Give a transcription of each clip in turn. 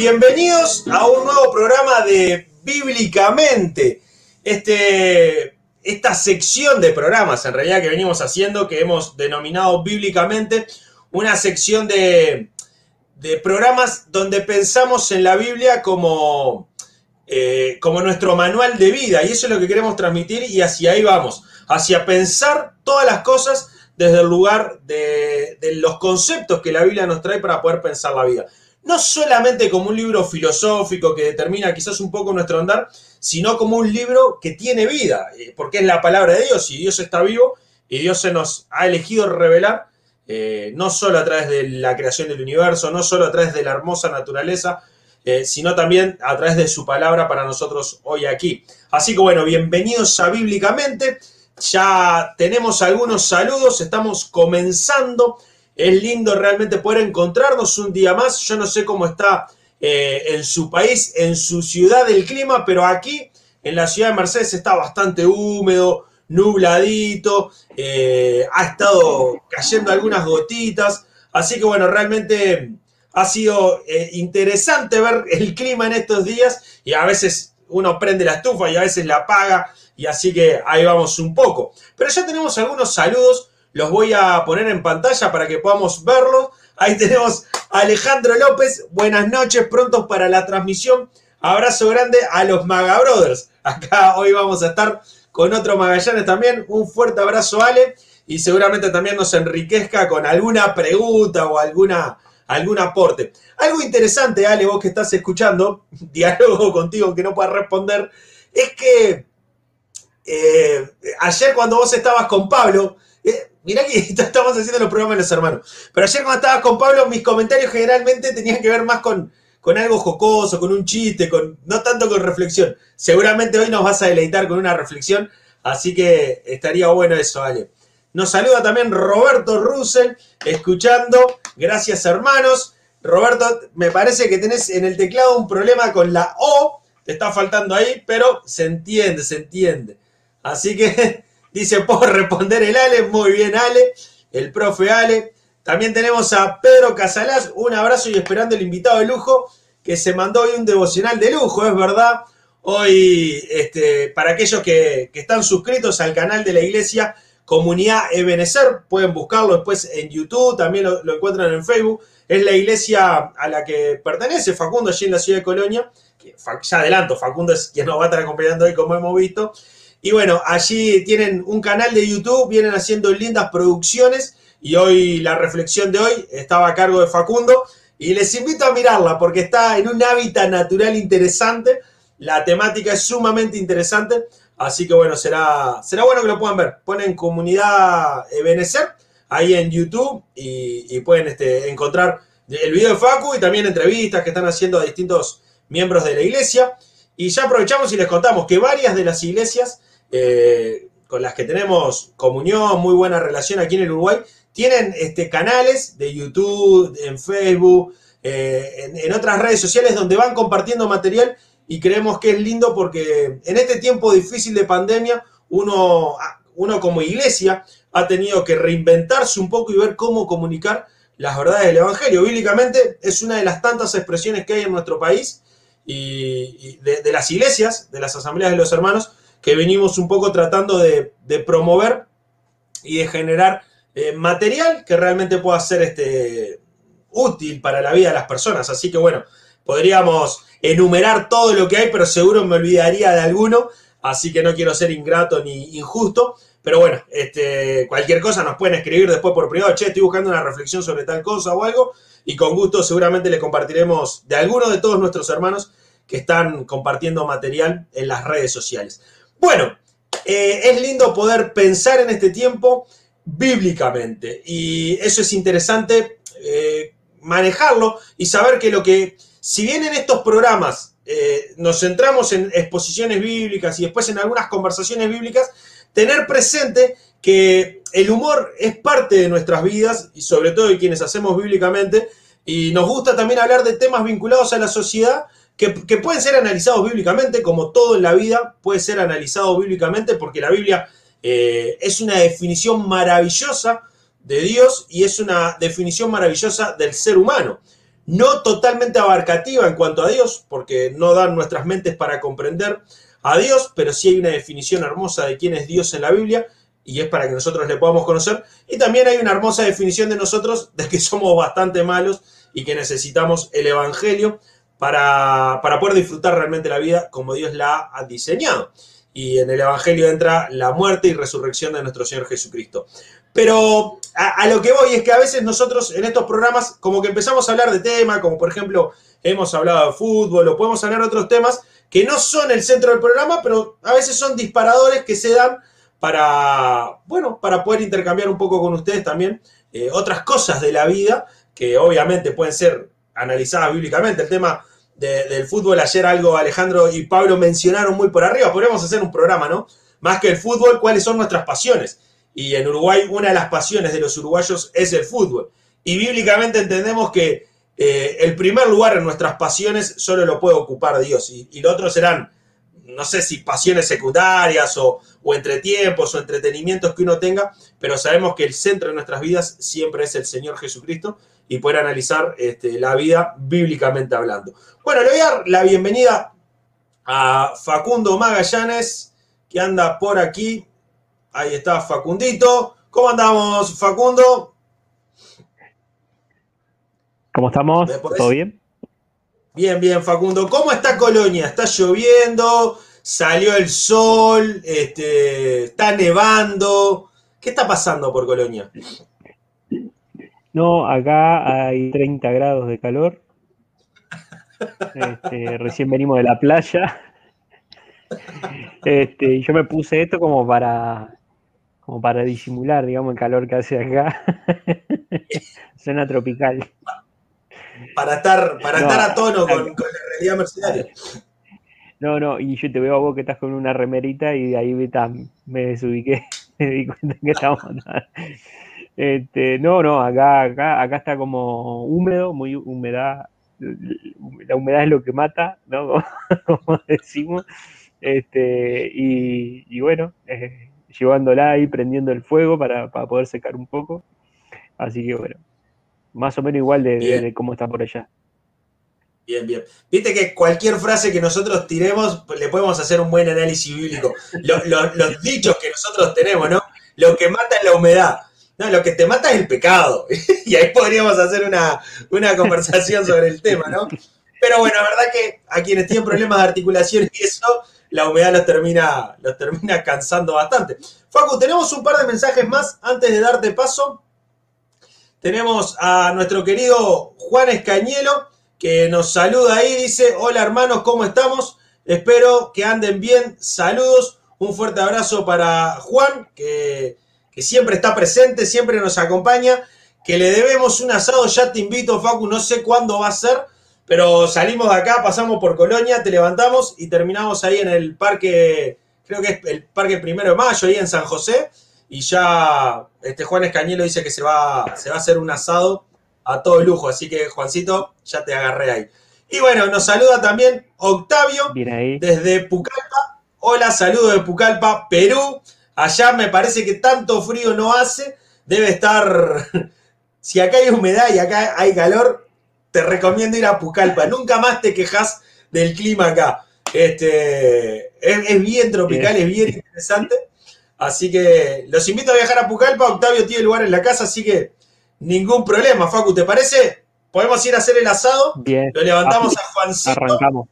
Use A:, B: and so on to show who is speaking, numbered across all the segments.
A: Bienvenidos a un nuevo programa de Bíblicamente. Este, esta sección de programas, en realidad, que venimos haciendo, que hemos denominado Bíblicamente, una sección de, de programas donde pensamos en la Biblia como, eh, como nuestro manual de vida. Y eso es lo que queremos transmitir y hacia ahí vamos, hacia pensar todas las cosas desde el lugar de los conceptos que la Biblia nos trae para poder pensar la vida no solamente como un libro filosófico que determina quizás un poco nuestro andar, sino como un libro que tiene vida, eh, porque es la palabra de Dios y Dios está vivo y Dios se nos ha elegido revelar, eh, no solo a través de la creación del universo, no solo a través de la hermosa naturaleza, eh, sino también a través de su palabra para nosotros hoy aquí. Así que bueno, bienvenidos a Bíblicamente. Ya tenemos algunos saludos, estamos comenzando es lindo realmente poder encontrarnos un día más. Yo no sé cómo está eh, en su país, en su ciudad el clima, pero aquí en la ciudad de Mercedes está bastante húmedo, nubladito, eh, ha estado cayendo algunas gotitas. Así que bueno, realmente ha sido eh, interesante ver el clima en estos días y a veces uno prende la estufa y a veces la apaga y así que ahí vamos un poco. Pero ya tenemos algunos saludos los voy a poner en pantalla para que podamos verlo. Ahí tenemos a Alejandro López. Buenas noches, prontos para la transmisión. Abrazo grande a los Maga Brothers. Acá hoy vamos a estar con otro Magallanes también. Un fuerte abrazo, Ale. Y seguramente también nos enriquezca con alguna pregunta o alguna, algún aporte. Algo interesante, Ale, vos que estás escuchando, diálogo contigo que no puedas responder, es que eh, ayer cuando vos estabas con Pablo, eh, mirá que estamos haciendo los programas de los hermanos. Pero ayer cuando estaba con Pablo, mis comentarios generalmente tenían que ver más con, con algo jocoso, con un chiste, con, no tanto con reflexión. Seguramente hoy nos vas a deleitar con una reflexión, así que estaría bueno eso, Ale. Nos saluda también Roberto Russell, escuchando. Gracias, hermanos. Roberto, me parece que tenés en el teclado un problema con la O, te está faltando ahí, pero se entiende, se entiende. Así que Dice, ¿puedo responder el Ale? Muy bien, Ale. El profe Ale. También tenemos a Pedro Casalás. Un abrazo y esperando el invitado de lujo que se mandó hoy un devocional de lujo, es verdad. Hoy, este, para aquellos que, están suscritos al canal de la iglesia Comunidad Ebenezer, pueden buscarlo después en YouTube, también lo, lo, encuentran en Facebook. Es la iglesia a la que pertenece Facundo allí en la ciudad de Colonia. Que, ya adelanto, Facundo es quien nos va a estar acompañando hoy, como hemos visto. Y bueno, allí tienen un canal de YouTube, vienen haciendo lindas producciones y hoy la reflexión de hoy estaba a cargo de Facundo y les invito a mirarla porque está en un hábitat natural interesante, la temática es sumamente interesante, así que bueno, será, será bueno que lo puedan ver. Ponen comunidad Ebenezer ahí en YouTube y, pueden este, encontrar el video de Facu y también entrevistas que están haciendo a distintos miembros de la iglesia. Y ya aprovechamos y les contamos que varias de las iglesias eh, con las que tenemos comunión, muy buena relación aquí en el Uruguay, tienen este, canales de YouTube, en Facebook, eh, en, otras redes sociales donde van compartiendo material y creemos que es lindo porque en este tiempo difícil de pandemia, uno, uno como iglesia ha tenido que reinventarse un poco y ver cómo comunicar las verdades del Evangelio. Bíblicamente es una de las tantas expresiones que hay en nuestro país y, de las iglesias, de las asambleas de los hermanos, que venimos un poco tratando de, promover y de generar eh, material que realmente pueda ser este, útil para la vida de las personas. Así que bueno, podríamos enumerar todo lo que hay, pero seguro me olvidaría de alguno, así que no quiero ser ingrato ni injusto. Pero bueno, este, cualquier cosa nos pueden escribir después por privado, che, estoy buscando una reflexión sobre tal cosa o algo, y con gusto seguramente le compartiremos de alguno de todos nuestros hermanos que están compartiendo material en las redes sociales. Bueno, eh, es lindo poder pensar en este tiempo bíblicamente y eso es interesante eh, manejarlo y saber que lo que, si bien en estos programas eh, nos centramos en exposiciones bíblicas y después en algunas conversaciones bíblicas, tener presente que el humor es parte de nuestras vidas y sobre todo de quienes hacemos bíblicamente y nos gusta también hablar de temas vinculados a la sociedad que, pueden ser analizados bíblicamente, como todo en la vida puede ser analizado bíblicamente, porque la Biblia eh, es una definición maravillosa de Dios y es una definición maravillosa del ser humano. no totalmente abarcativa en cuanto a Dios, porque no dan nuestras mentes para comprender a Dios, pero sí hay una definición hermosa de quién es Dios en la Biblia, y es para que nosotros le podamos conocer. Y también hay una hermosa definición de nosotros de que somos bastante malos y que necesitamos el Evangelio para, para poder disfrutar realmente la vida como Dios la ha diseñado. Y en el Evangelio entra la muerte y resurrección de nuestro Señor Jesucristo. Pero a, lo que voy es que a veces nosotros en estos programas como que empezamos a hablar de temas, como por ejemplo hemos hablado de fútbol o podemos hablar de otros temas que no son el centro del programa, pero a veces son disparadores que se dan para, bueno, para poder intercambiar un poco con ustedes también eh, otras cosas de la vida que obviamente pueden ser analizadas bíblicamente. El tema del fútbol, ayer algo Alejandro y Pablo mencionaron muy por arriba, podríamos hacer un programa, ¿no? Más que el fútbol, ¿cuáles son nuestras pasiones? Y en Uruguay una de las pasiones de los uruguayos es el fútbol. Y bíblicamente entendemos que eh, el primer lugar en nuestras pasiones solo lo puede ocupar Dios. Y, y lo otro serán, no sé si pasiones secundarias o, o entretiempos o entretenimientos que uno tenga, pero sabemos que el centro de nuestras vidas siempre es el Señor Jesucristo y poder analizar este, la vida bíblicamente hablando. Bueno, le voy a dar la bienvenida a Facundo Magallanes, que anda por aquí. Ahí está Facundito. ¿Cómo andamos, Facundo?
B: ¿Cómo estamos? ¿Todo bien?
A: Bien, bien, Facundo. ¿Cómo está Colonia? ¿Está lloviendo? ¿Salió el sol? Este, ¿Está nevando? ¿Qué está pasando por Colonia?
B: No, acá hay 30 grados de calor. Este, recién venimos de la playa. Este, yo me puse esto como para como para disimular, digamos, el calor que hace acá. Zona tropical.
A: Para estar, para estar a tono con, la realidad mercenaria.
B: No, no, y yo te veo a vos que estás con una remerita y de ahí me desubiqué, me di cuenta que estamos este, no, no, acá, acá, acá está como húmedo, muy humedad. La humedad es lo que mata, ¿no? Como decimos. Este, y, bueno, eh, llevándola ahí, prendiendo el fuego para, poder secar un poco. Así que bueno, más o menos igual de, cómo está por allá.
A: Bien, bien. Viste que cualquier frase que nosotros tiremos, le podemos hacer un buen análisis bíblico. los dichos que nosotros tenemos, ¿no? Lo que mata es la humedad. No, lo que te mata es el pecado. y ahí podríamos hacer una, conversación sobre el tema, ¿no? Pero bueno, la verdad que a quienes tienen problemas de articulación y eso, la humedad los termina, los termina cansando bastante. Facu, tenemos un par de mensajes más antes de darte paso. Tenemos a nuestro querido Juan Escañelo, que nos saluda ahí, dice, hola hermanos, ¿cómo estamos? Espero que anden bien, saludos, un fuerte abrazo para Juan, que que siempre está presente, siempre nos acompaña, que le debemos un asado, ya te invito, Facu, no sé cuándo va a ser, pero salimos de acá, pasamos por Colonia, te levantamos y terminamos ahí en el parque, creo que es el parque primero de mayo, ahí en San José, y ya este Juan Escañelo dice que se va, se va a hacer un asado a todo lujo, así que Juancito, ya te agarré ahí. Y bueno, nos saluda también Octavio desde Pucallpa. Hola, saludo de Pucallpa, Perú. Allá me parece que tanto frío no hace, debe estar... Si acá hay humedad y acá hay calor, te recomiendo ir a Pucallpa. Nunca más te quejas del clima acá. Este, es, bien tropical, es bien interesante. Así que los invito a viajar a Pucallpa. Octavio tiene lugar en la casa, así que ningún problema. Facu, ¿te parece? Podemos ir a hacer el asado.
B: Bien.
A: Lo levantamos a Juancito.
B: Arrancamos.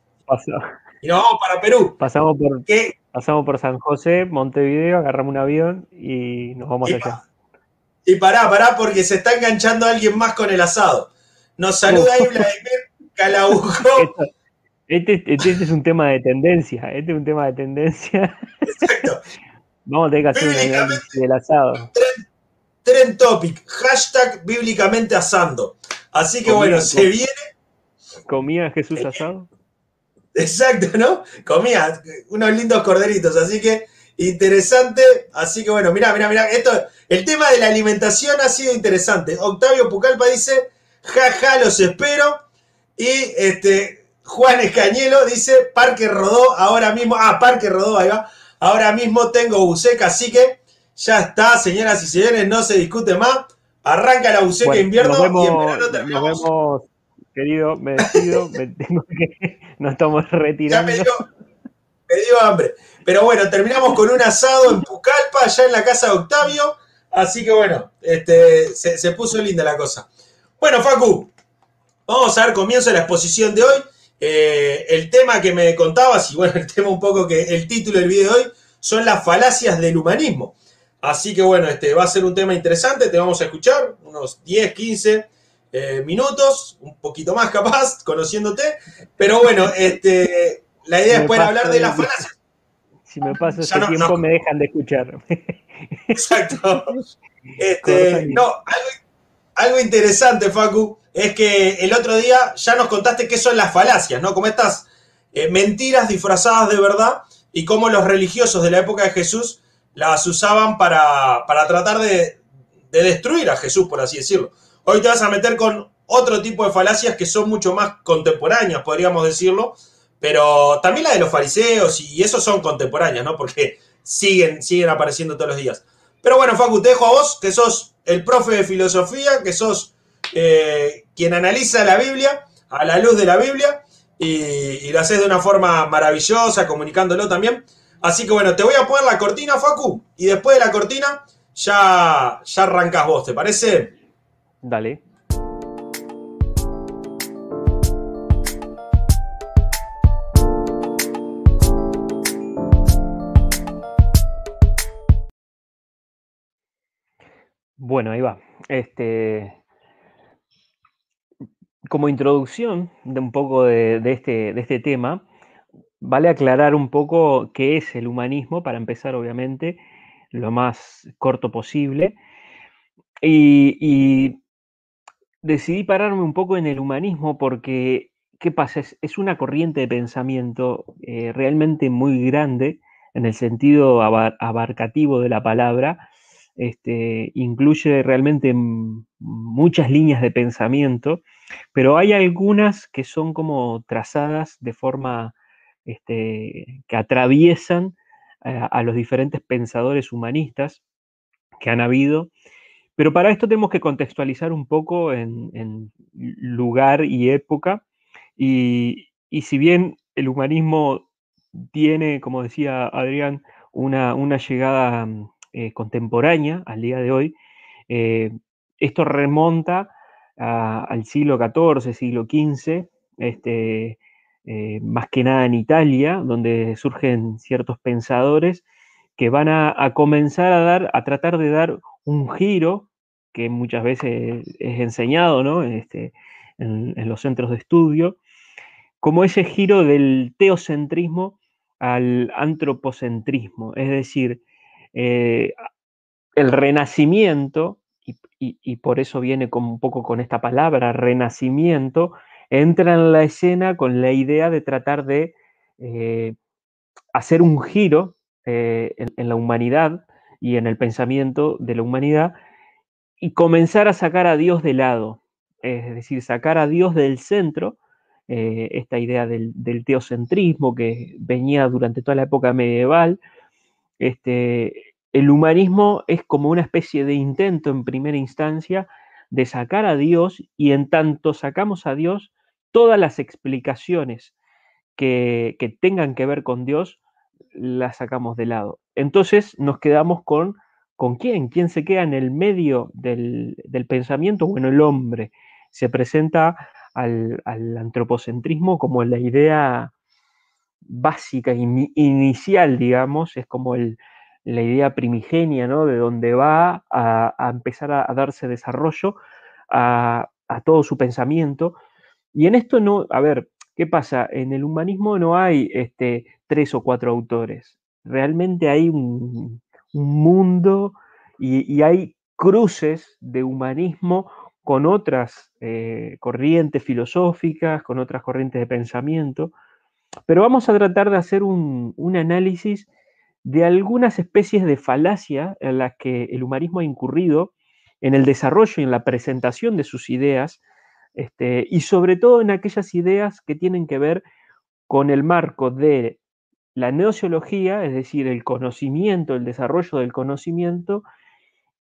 A: Y nos vamos para Perú.
B: Pasamos por. ¿Qué? Pasamos por San José, Montevideo, agarramos un avión y nos vamos allá.
A: Y pará, pará, porque se está enganchando alguien más con el asado. Nos saluda ahí Vladimir Calaujo.
B: Este, este, es un tema de tendencia, este es un tema de tendencia. Exacto. Vamos a tener que hacer un análisis del asado.
A: Trend, topic, hashtag bíblicamente asando. Así que bueno, se viene.
B: ¿Comía Jesús asado?
A: Exacto, ¿no? Comía unos lindos corderitos, así que interesante. Así que bueno, mira, mira, mira, esto, el tema de la alimentación ha sido interesante. Octavio Pucalpa dice, jaja, los espero. Y este, Juan Escañelo dice, Parque Rodó, ahora mismo, ah, Parque Rodó, ahí va. Ahora mismo tengo buceca, así que ya está, señoras y señores, no se discute más. Arranca la buceca invierno y en verano
B: terminamos. Nos vemos querido, me despido, me tengo que, nos estamos retirando.
A: Ya me dio, me dio hambre. Pero bueno, terminamos con un asado en Pucallpa, allá en la casa de Octavio. Así que bueno, este, se, puso linda la cosa. Bueno, Facu, vamos a dar comienzo a la exposición de hoy. Eh, el tema que me contabas, y bueno, el tema un poco que el título del video de hoy, son las falacias del humanismo. Así que bueno, este va a ser un tema interesante, te vamos a escuchar unos 10, 15 eh, minutos, un poquito más capaz, conociéndote. Pero bueno, este, la idea es poder hablar de las falacias.
B: Si me paso ese tiempo me dejan de escuchar.
A: Exacto. Este, no, algo, interesante, Facu, es que el otro día ya nos contaste qué son las falacias, ¿no? Como estas eh, mentiras disfrazadas de verdad y cómo los religiosos de la época de Jesús las usaban para, tratar de, de, destruir a Jesús, por así decirlo. Hoy te vas a meter con otro tipo de falacias que son mucho más contemporáneas, podríamos decirlo, pero también la de los fariseos y esos son contemporáneas, ¿no? Porque siguen, siguen apareciendo todos los días. Pero bueno, Facu, te dejo a vos, que sos el profe de filosofía, que sos eh, quien analiza la Biblia a la luz de la Biblia y, lo haces de una forma maravillosa, comunicándolo también. Así que bueno, te voy a poner la cortina, Facu, y después de la cortina ya, ya arrancas vos, ¿te parece?
B: Dale. Bueno, ahí va. Este, como introducción de un poco de, este, de este tema, vale aclarar un poco qué es el humanismo, para empezar, obviamente, lo más corto posible. Y, decidí pararme un poco en el humanismo porque, ¿qué pasa? Es, una corriente de pensamiento eh, realmente muy grande en el sentido abarcativo de la palabra este, incluye realmente muchas líneas de pensamiento, pero hay algunas que son como trazadas de forma este, que atraviesan a, los diferentes pensadores humanistas que han habido. Pero para esto tenemos que contextualizar un poco en, lugar y época. Y, si bien el humanismo tiene, como decía Adrián, una, una llegada eh, contemporánea al día de hoy. Eh, esto remonta al siglo XIV, siglo XV, este, eh, más que nada en Italia, donde surgen ciertos pensadores que van a, comenzar a dar, a tratar de dar un giro que muchas veces es enseñado ¿no? este, en, los centros de estudio, como ese giro del teocentrismo al antropocentrismo, es decir, eh, el renacimiento, y, por eso viene como un poco con esta palabra, renacimiento, entra en la escena con la idea de tratar de eh, hacer un giro eh, en, la humanidad y en el pensamiento de la humanidad y comenzar a sacar a Dios de lado, es decir, sacar a Dios del centro, esta idea del, teocentrismo que venía durante toda la época medieval, este, el humanismo es como una especie de intento en primera instancia de sacar a Dios y en tanto sacamos a Dios, todas las explicaciones que, tengan que ver con Dios las sacamos de lado. Entonces nos quedamos con, ¿con quién? ¿Quién se queda en el medio del, pensamiento? Bueno, el hombre se presenta al, antropocentrismo como la idea básica, inicial, digamos, es como la idea primigenia, ¿no? De donde va a, empezar a, darse desarrollo a, todo su pensamiento. Y en esto no, a ver, ¿qué pasa? En el humanismo no hay este, tres o cuatro autores. Realmente hay un, mundo y, hay cruces de humanismo con otras eh, corrientes filosóficas, con otras corrientes de pensamiento. Pero vamos a tratar de hacer un, análisis de algunas especies de falacia en las que el humanismo ha incurrido en el desarrollo y en la presentación de sus ideas, este, y sobre todo en aquellas ideas que tienen que ver con el marco de la neociología, es decir, el conocimiento, el desarrollo del conocimiento,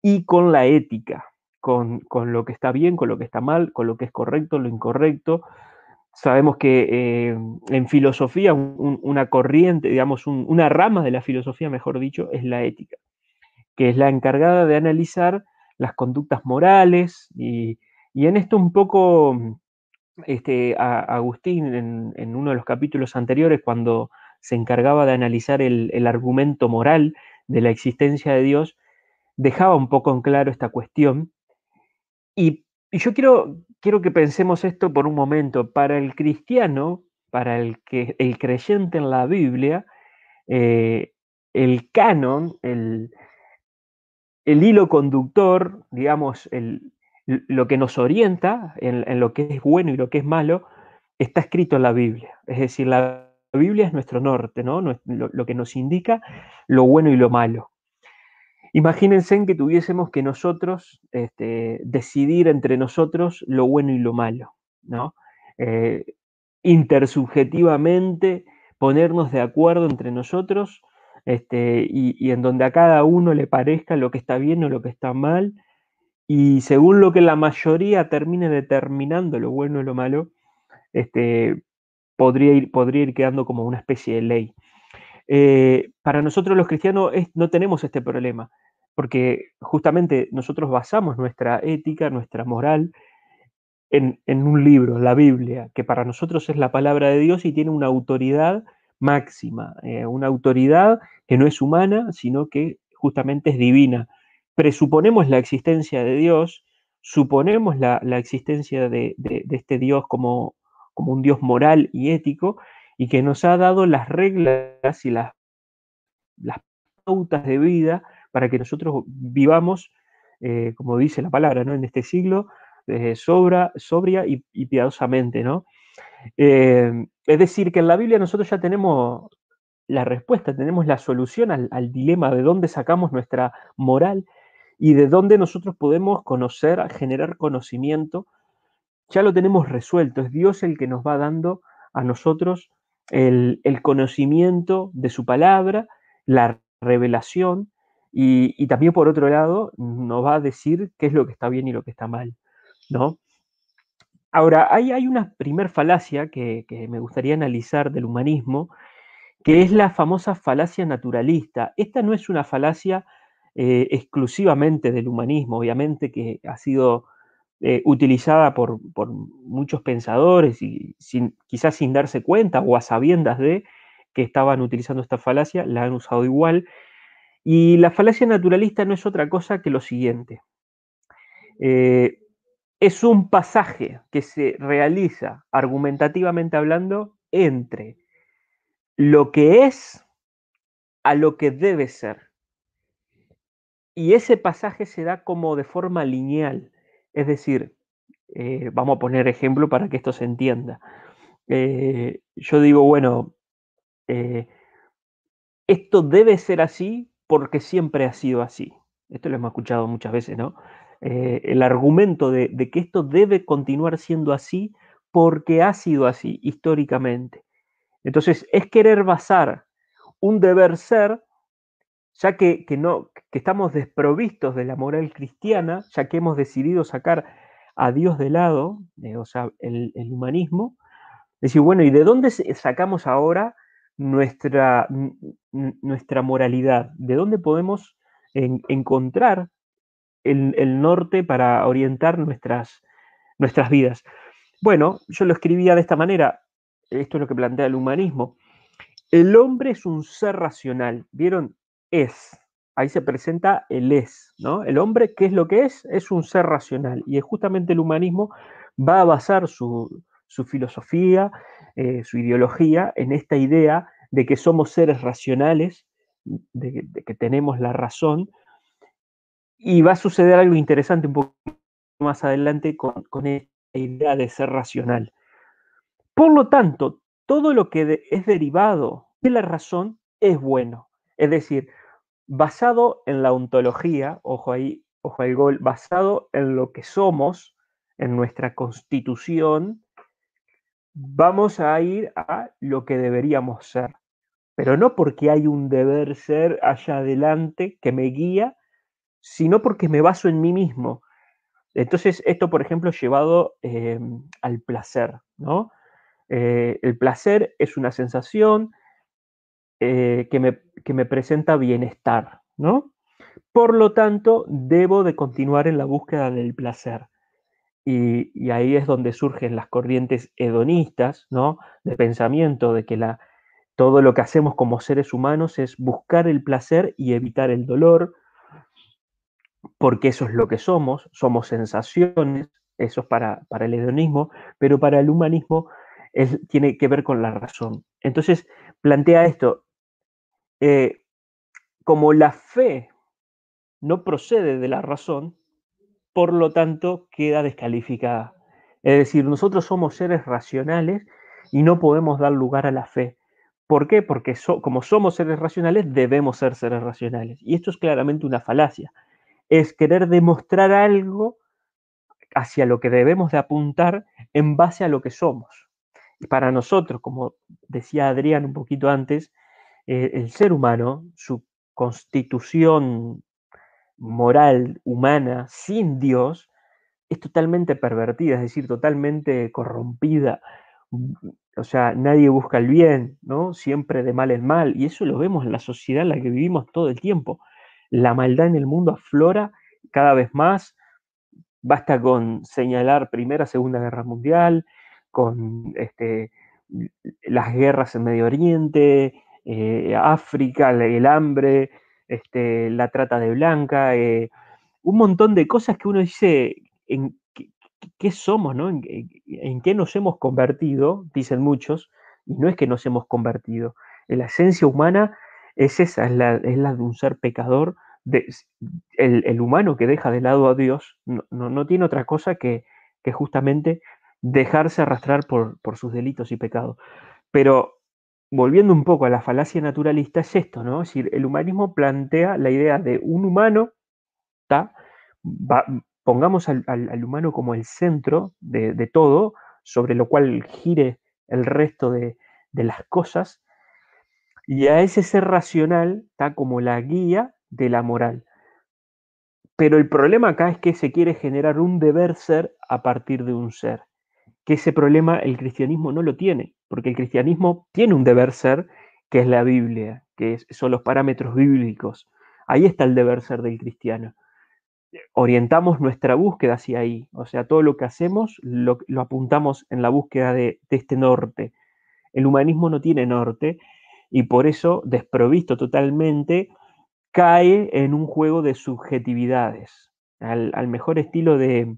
B: y con la ética, con, lo que está bien, con lo que está mal, con lo que es correcto, lo incorrecto. Sabemos que eh, en filosofía una corriente, digamos, una rama de la filosofía, mejor dicho, es la ética, que es la encargada de analizar las conductas morales y, en esto un poco este, Agustín en, uno de los capítulos anteriores, cuando se encargaba de analizar el, el argumento moral de la existencia de Dios, dejaba un poco en claro esta cuestión. Y, yo quiero, quiero que pensemos esto por un momento. Para el cristiano, para el, que, el creyente en la Biblia, eh, el canon, el, el, hilo conductor, digamos, el, lo que nos orienta en, lo que es bueno y lo que es malo, está escrito en la Biblia. Es decir, la Biblia es nuestro norte, ¿no? lo que nos indica lo bueno y lo malo. Imagínense que tuviésemos que nosotros este, decidir entre nosotros lo bueno y lo malo, ¿no? Eh, intersubjetivamente ponernos de acuerdo entre nosotros este, y, en donde a cada uno le parezca lo que está bien o lo que está mal, y según lo que la mayoría termine determinando lo bueno y lo malo, este, podría, ir, podría ir quedando como una especie de ley. Eh, para nosotros los cristianos no tenemos este problema porque justamente nosotros basamos nuestra ética, nuestra moral, en, un libro, la Biblia, que para nosotros es la palabra de Dios y tiene una autoridad máxima, eh, una autoridad que no es humana, sino que justamente es divina. Presuponemos la existencia de Dios, suponemos la, existencia de, este Dios como, como un Dios moral y ético, y que nos ha dado las reglas y las, las pautas de vida para que nosotros vivamos, eh, como dice la palabra, ¿no? en este siglo, eh, sobra, sobria y, piadosamente. ¿no? Eh, es decir, que en la Biblia nosotros ya tenemos la respuesta, tenemos la solución al, al, dilema de dónde sacamos nuestra moral y de dónde nosotros podemos conocer, generar conocimiento. Ya lo tenemos resuelto, es Dios el que nos va dando a nosotros el, conocimiento de su palabra, la revelación, y, también por otro lado nos va a decir qué es lo que está bien y lo que está mal, ¿no? Ahora, hay, hay una primer falacia que, me gustaría analizar del humanismo, que es la famosa falacia naturalista. Esta no es una falacia eh, exclusivamente del humanismo, obviamente que ha sido eh, utilizada por, muchos pensadores y sin, quizás sin darse cuenta o a sabiendas de que estaban utilizando esta falacia, la han usado igual, y la falacia naturalista no es otra cosa que lo siguiente. Eh, es un pasaje que se realiza, argumentativamente hablando, entre lo que es a lo que debe ser. Y ese pasaje se da como de forma lineal. Es decir, eh, vamos a poner ejemplo para que esto se entienda. Eh, yo digo, bueno, esto debe ser así porque siempre ha sido así. Esto lo hemos escuchado muchas veces, ¿no? Eh, el argumento de, que esto debe continuar siendo así porque ha sido así históricamente. Entonces, es querer basar un deber ser, ya que, no, que estamos desprovistos de la moral cristiana, ya que hemos decidido sacar a Dios de lado, eh, o sea, el, el humanismo, decir, bueno, ¿y de dónde sacamos ahora nuestra, nuestra moralidad, de dónde podemos encontrar el, norte para orientar nuestras, nuestras vidas. Bueno, yo lo escribía de esta manera, esto es lo que plantea el humanismo. El hombre es un ser racional, ¿vieron? Es, ahí se presenta el es, ¿no? El hombre, ¿qué es lo que es? Es un ser racional. Y justamente el humanismo va a basar su, su filosofía, eh, su ideología en esta idea de que somos seres racionales, de, que tenemos la razón, y va a suceder algo interesante un poco más adelante con, esta idea de ser racional. Por lo tanto, todo lo que es derivado de la razón es bueno. Es decir, basado en la ontología, ojo ahí, ojo al gol, basado en lo que somos, en nuestra constitución, vamos a ir a lo que deberíamos ser. Pero no porque hay un deber ser allá adelante que me guía, sino porque me baso en mí mismo. Entonces, esto, por ejemplo, llevado eh, al placer, ¿no? Eh, el placer es una sensación eh, que, me, que, me, presenta bienestar, ¿no? Por lo tanto, debo de continuar en la búsqueda del placer. Y, ahí es donde surgen las corrientes hedonistas, ¿no? De pensamiento de que la, todo lo que hacemos como seres humanos es buscar el placer y evitar el dolor, porque eso es lo que somos, somos sensaciones, eso es para, para el hedonismo, pero para el humanismo tiene que ver con la razón. Entonces, plantea esto, eh, como la fe no procede de la razón, por lo tanto queda descalificada. Es decir, nosotros somos seres racionales y no podemos dar lugar a la fe. ¿Por qué? Porque como somos seres racionales, debemos ser seres racionales. Y esto es claramente una falacia es querer demostrar algo hacia lo que debemos de apuntar en base a lo que somos. Y para nosotros, como decía Adrián un poquito antes, eh, el ser humano, su constitución moral humana sin Dios, es totalmente pervertida, es decir, totalmente corrompida. O sea, nadie busca el bien, ¿no? Siempre de mal en mal. Y eso lo vemos en la sociedad en la que vivimos todo el tiempo la maldad en el mundo aflora cada vez más. Basta con señalar Primera, Segunda Guerra Mundial, con este, las guerras en Medio Oriente, eh, África, el hambre, este, la trata de blanca, eh, un montón de cosas que uno dice, ¿en qué, somos? ¿no? ¿En, ¿En, qué nos hemos convertido? Dicen muchos, y no es que nos hemos convertido. La esencia humana es esa, es la, de un ser pecador el, humano que deja de lado a Dios no, tiene otra cosa que, justamente dejarse arrastrar por, sus delitos y pecados. Pero volviendo un poco a la falacia naturalista, es esto, ¿no? Es decir, el humanismo plantea la idea de un humano, pongamos al, humano como el centro de, todo, sobre lo cual gire el resto de, de las cosas, y a ese ser racional está como la guía de la moral. Pero el problema acá es que se quiere generar un deber ser a partir de un ser. Que ese problema el cristianismo no lo tiene, porque el cristianismo tiene un deber ser que es la Biblia, que son los parámetros bíblicos. Ahí está el deber ser del cristiano. Orientamos nuestra búsqueda hacia ahí, o sea, todo lo que hacemos lo, apuntamos en la búsqueda de este norte. El humanismo no tiene norte y por eso, desprovisto totalmente, cae en un juego de subjetividades, al, mejor estilo de,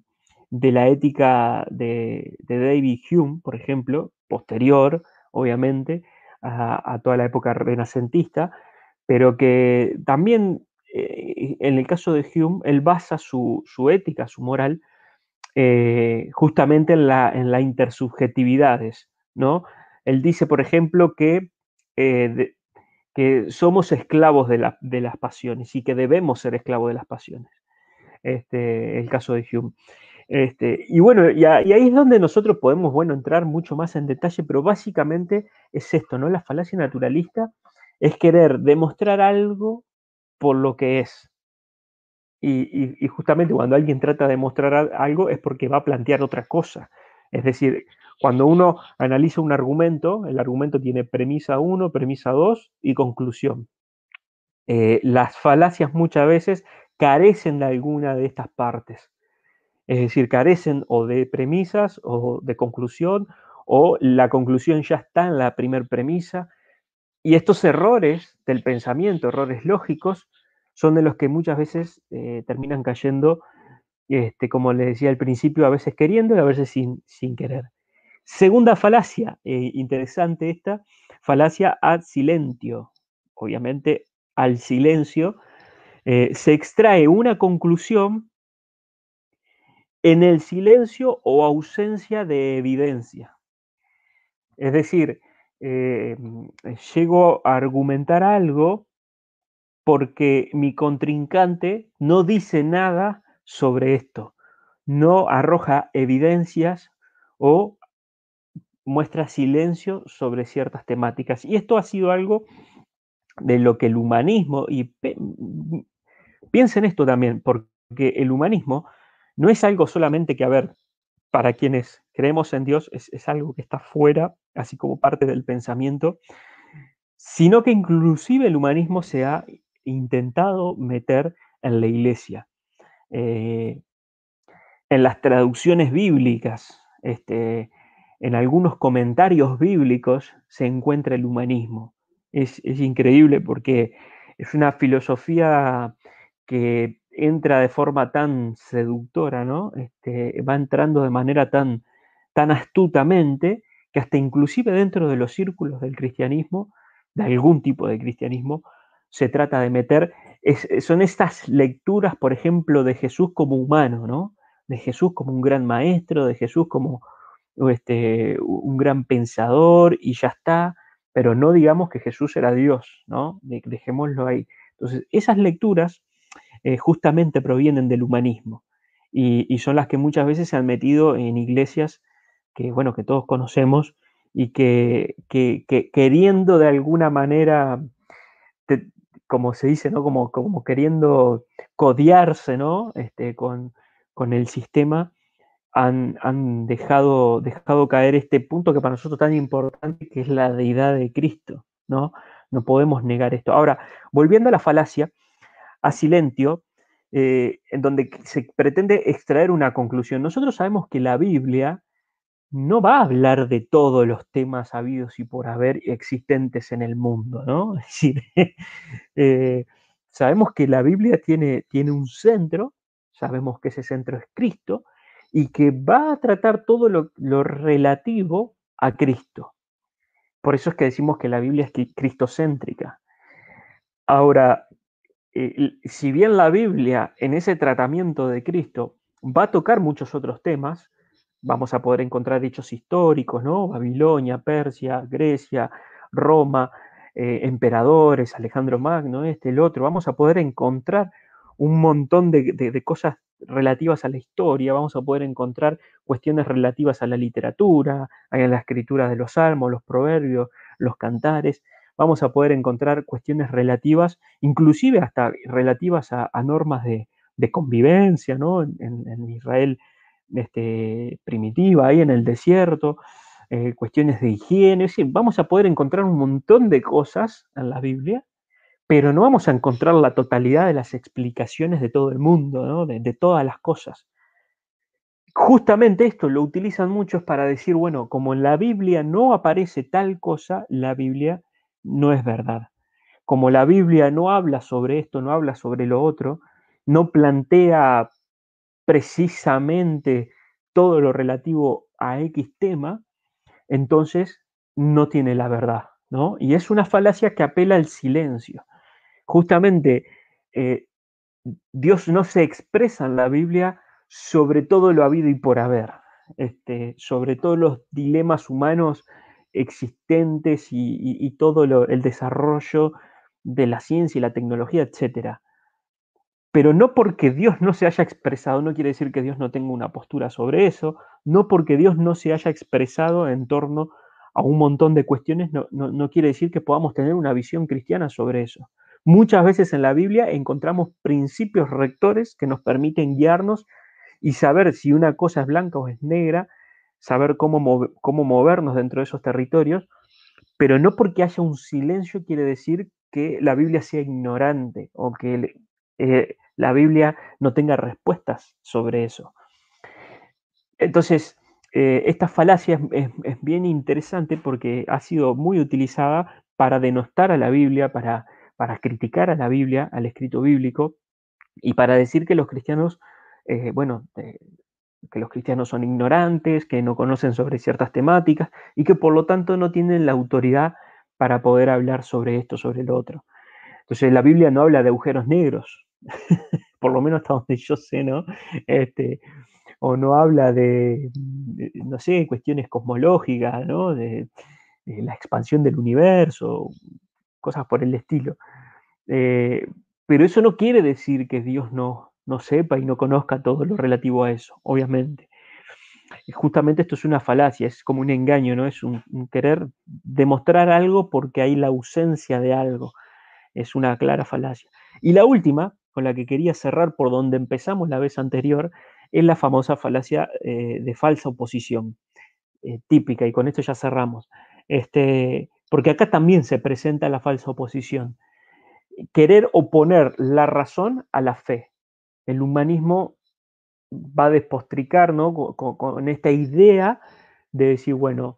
B: la ética de, David Hume, por ejemplo, posterior, obviamente, a, toda la época renacentista, pero que también, eh, en el caso de Hume, él basa su, ética, su moral, eh, justamente en la, en la intersubjetividades, ¿no? Él dice, por ejemplo, que eh, que somos esclavos de, las pasiones y que debemos ser esclavos de las pasiones. Este, el caso de Hume. Este, y bueno, y, ahí es donde nosotros podemos, bueno, entrar mucho más en detalle, pero básicamente es esto, ¿no? La falacia naturalista es querer demostrar algo por lo que es. Y, y, justamente cuando alguien trata de mostrar algo es porque va a plantear otra cosa. Es decir, cuando uno analiza un argumento, el argumento tiene premisa 1, premisa 2 y conclusión. Eh, las falacias muchas veces carecen de alguna de estas partes. Es decir, carecen o de premisas o de conclusión, o la conclusión ya está en la primer premisa. Y estos errores del pensamiento, errores lógicos, son de los que muchas veces eh, terminan cayendo, este, como les decía al principio, a veces queriendo y a veces sin, sin querer. Segunda falacia, eh, interesante esta, falacia ad silentio. Obviamente, al silencio eh, se extrae una conclusión en el silencio o ausencia de evidencia. Es decir, eh, llego a argumentar algo porque mi contrincante no dice nada sobre esto, no arroja evidencias o muestra silencio sobre ciertas temáticas. Y esto ha sido algo de lo que el humanismo, y piensen esto también, porque el humanismo no es algo solamente que, a ver, para quienes creemos en Dios, es, es algo que está fuera, así como parte del pensamiento, sino que inclusive el humanismo se ha intentado meter en la iglesia. Eh, en las traducciones bíblicas, este, en algunos comentarios bíblicos se encuentra el humanismo. Es, increíble porque es una filosofía que entra de forma tan seductora, ¿no? Este, va entrando de manera tan, tan astutamente que hasta inclusive dentro de los círculos del cristianismo, de algún tipo de cristianismo, se trata de meter, son estas lecturas, por ejemplo, de Jesús como humano, ¿no? De Jesús como un gran maestro, de Jesús como este, un gran pensador y ya está, pero no digamos que Jesús era Dios, ¿no? Dejémoslo ahí. Entonces, esas lecturas eh, justamente provienen del humanismo y, son las que muchas veces se han metido en iglesias que, bueno, que todos conocemos y que, queriendo de alguna manera, como se dice, ¿no? Como, como queriendo codiarse, ¿no? Este, con, con el sistema, han, dejado, dejado caer este punto que para nosotros es tan importante, que es la deidad de Cristo, ¿no? No podemos negar esto. Ahora, volviendo a la falacia, a Silentio, eh, en donde se pretende extraer una conclusión. Nosotros sabemos que la Biblia no va a hablar de todos los temas habidos y por haber existentes en el mundo, ¿no? Es decir, eh, sabemos que la Biblia tiene, tiene un centro, sabemos que ese centro es Cristo, y que va a tratar todo lo, relativo a Cristo. Por eso es que decimos que la Biblia es cristocéntrica. Ahora, eh, si bien la Biblia en ese tratamiento de Cristo va a tocar muchos otros temas, vamos a poder encontrar hechos históricos, ¿no? Babilonia, Persia, Grecia, Roma, eh, emperadores, Alejandro Magno, este, el otro, vamos a poder encontrar un montón de cosas relativas a la historia, vamos a poder encontrar cuestiones relativas a la literatura, a la escritura de los salmos, los proverbios, los cantares, vamos a poder encontrar cuestiones relativas, inclusive hasta relativas a, normas de, convivencia, ¿no? En, Israel este, primitiva, ahí en el desierto, eh, cuestiones de higiene, vamos a poder encontrar un montón de cosas en la Biblia pero no vamos a encontrar la totalidad de las explicaciones de todo el mundo, de, todas las cosas. Justamente esto lo utilizan muchos para decir, bueno, como en la Biblia no aparece tal cosa, la Biblia no es verdad. Como la Biblia no habla sobre esto, no habla sobre lo otro, no plantea precisamente todo lo relativo a X tema, entonces no tiene la verdad, ¿no? Y es una falacia que apela al silencio justamente eh, Dios no se expresa en la Biblia sobre todo lo habido y por haber, este, sobre todos los dilemas humanos existentes y, todo el desarrollo de la ciencia y la tecnología, etc. Pero no porque Dios no se haya expresado, no quiere decir que Dios no tenga una postura sobre eso, no porque Dios no se haya expresado en torno a un montón de cuestiones, no quiere decir que podamos tener una visión cristiana sobre eso. Muchas veces en la Biblia encontramos principios rectores que nos permiten guiarnos y saber si una cosa es blanca o es negra, saber cómo, cómo movernos dentro de esos territorios, pero no porque haya un silencio quiere decir que la Biblia sea ignorante o que eh, la Biblia no tenga respuestas sobre eso. Entonces, eh, esta falacia es, es, bien interesante porque ha sido muy utilizada para denostar a la Biblia, para para criticar a la Biblia, al escrito bíblico, y para decir que los cristianos, eh, bueno, que los cristianos son ignorantes, que no conocen sobre ciertas temáticas y que por lo tanto no tienen la autoridad para poder hablar sobre esto, sobre lo otro. Entonces la Biblia no habla de agujeros negros, por lo menos hasta donde yo sé, ¿no? Este, o no habla de, no sé, cuestiones cosmológicas, ¿no? de la expansión del universo, cosas por el estilo. Eh, pero eso no quiere decir que Dios no, no sepa y no conozca todo lo relativo a eso, obviamente. Justamente esto es una falacia, es como un engaño, ¿no? Es un, querer demostrar algo porque hay la ausencia de algo. Es una clara falacia. Y la última, con la que quería cerrar por donde empezamos la vez anterior, es la famosa falacia eh, de falsa oposición, eh, típica, y con esto ya cerramos. Este, porque acá también se presenta la falsa oposición. Querer oponer la razón a la fe. El humanismo va a despostricar ¿no? con esta idea de decir, bueno,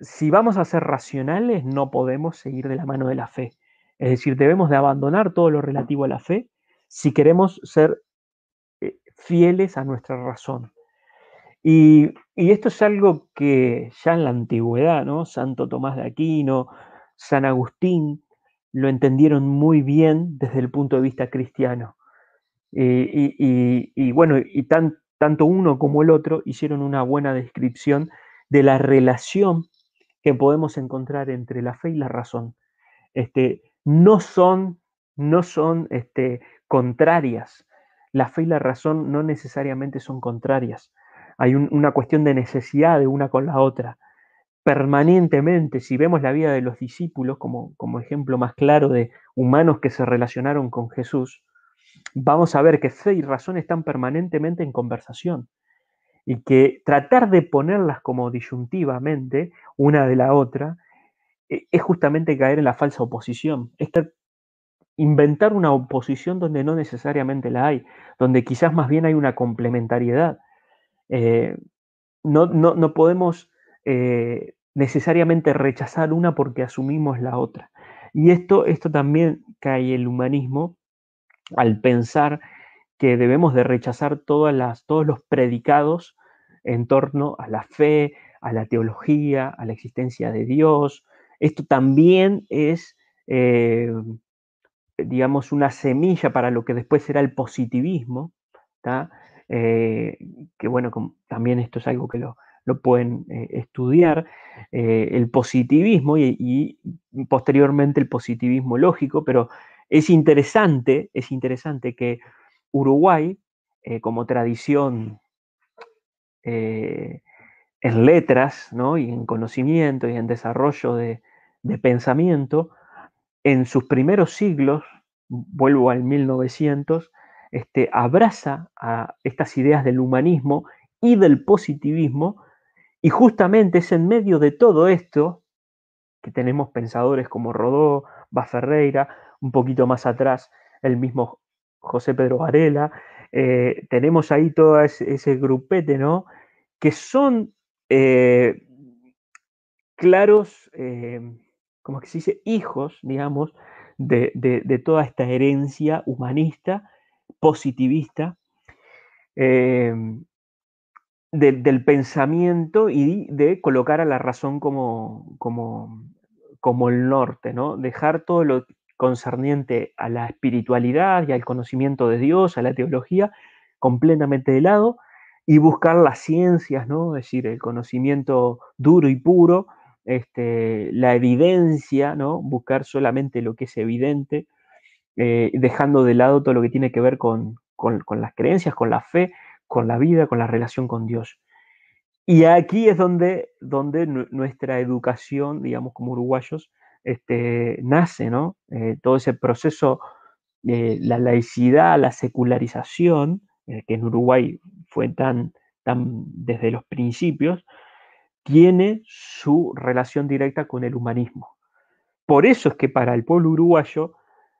B: si vamos a ser racionales, no podemos seguir de la mano de la fe. Es decir, debemos de abandonar todo lo relativo a la fe si queremos ser eh, fieles a nuestra razón. Y, esto es algo que ya en la antigüedad, ¿no? Santo Tomás de Aquino, San Agustín, lo entendieron muy bien desde el punto de vista cristiano. Y, bueno, y tanto uno como el otro hicieron una buena descripción de la relación que podemos encontrar entre la fe y la razón. Este, no son, no son este, contrarias. La fe y la razón no necesariamente son contrarias. Hay una cuestión de necesidad de una con la otra. Permanentemente, si vemos la vida de los discípulos como, como ejemplo más claro de humanos que se relacionaron con Jesús, vamos a ver que fe y razón están permanentemente en conversación y que tratar de ponerlas como disyuntivamente una de la otra e, es justamente caer en la falsa oposición. inventar una oposición donde no necesariamente la hay, donde quizás más bien hay una complementariedad. Eh, no, podemos eh, necesariamente rechazar una porque asumimos la otra. Y esto, esto también cae el humanismo al pensar que debemos de rechazar todas las, todos los predicados en torno a la fe, a la teología, a la existencia de Dios. Esto también es, eh, digamos, una semilla para lo que después será el positivismo, eh, que bueno, también esto es algo que lo, pueden eh, estudiar, el positivismo y, posteriormente el positivismo lógico, pero es interesante, es interesante que Uruguay, como tradición eh, en letras y en conocimiento y en desarrollo de, pensamiento, en sus primeros siglos, vuelvo al 1900, este, abraza a estas ideas del humanismo y del positivismo, y justamente es en medio de todo esto que tenemos pensadores como Rodó, Baferreira, un poquito más atrás el mismo José Pedro Varela, eh, tenemos ahí todo ese, grupete, ¿no? Que son eh, claros, eh, como que se dice, hijos, digamos, de, toda esta herencia humanista, positivista, del pensamiento y de colocar a la razón como, como, como el norte, ¿no? Dejar todo lo, concerniente a la espiritualidad y al conocimiento de Dios, a la teología, completamente de lado, y buscar las ciencias, ¿no? Es decir, el conocimiento duro y puro, este, la evidencia, ¿no? Buscar solamente lo que es evidente, eh, dejando de lado todo lo que tiene que ver con, las creencias, con la fe, con la vida, con la relación con Dios. Y aquí es donde, donde nuestra educación, digamos, como uruguayos, este, nace. Eh, todo ese proceso, de la laicidad, la secularización, eh, que en Uruguay fue tan, tan desde los principios, tiene su relación directa con el humanismo. Por eso es que para el pueblo uruguayo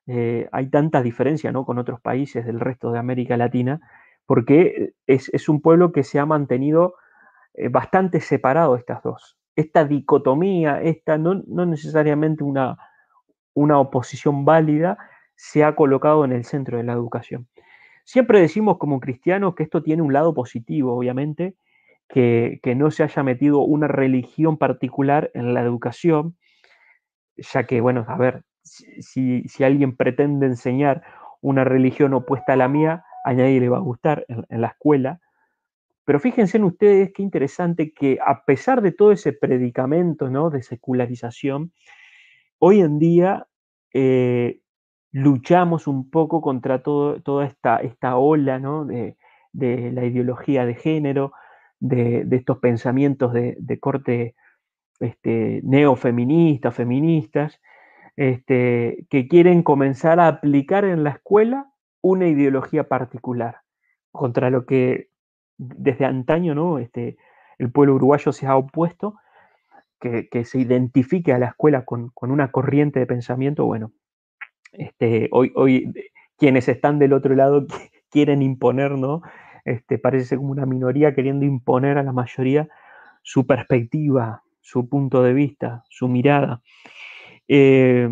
B: eh, hay tanta diferencia ¿no? con otros países del resto de América Latina, porque es, es un pueblo que se ha mantenido bastante separado estas dos esta dicotomía, esta no, necesariamente una, una oposición válida, se ha colocado en el centro de la educación. Siempre decimos como cristianos que esto tiene un lado positivo, obviamente, que, no se haya metido una religión particular en la educación, ya que, bueno, a ver, si, alguien pretende enseñar una religión opuesta a la mía, a nadie le va a gustar en la escuela, pero fíjense en ustedes qué interesante que a pesar de todo ese predicamento ¿no? de secularización, hoy en día eh, luchamos un poco contra todo, toda esta, esta ola ¿no? de, la ideología de género, de, estos pensamientos de, corte este, neofeminista, feministas, este, que quieren comenzar a aplicar en la escuela una ideología particular contra lo que desde antaño ¿no? este, el pueblo uruguayo se ha opuesto, que, se identifique a la escuela con, una corriente de pensamiento, bueno, este, hoy, hoy quienes están del otro lado quieren imponer, ¿no? Este, parece ser como una minoría queriendo imponer a la mayoría su perspectiva, su punto de vista, su mirada. Eh,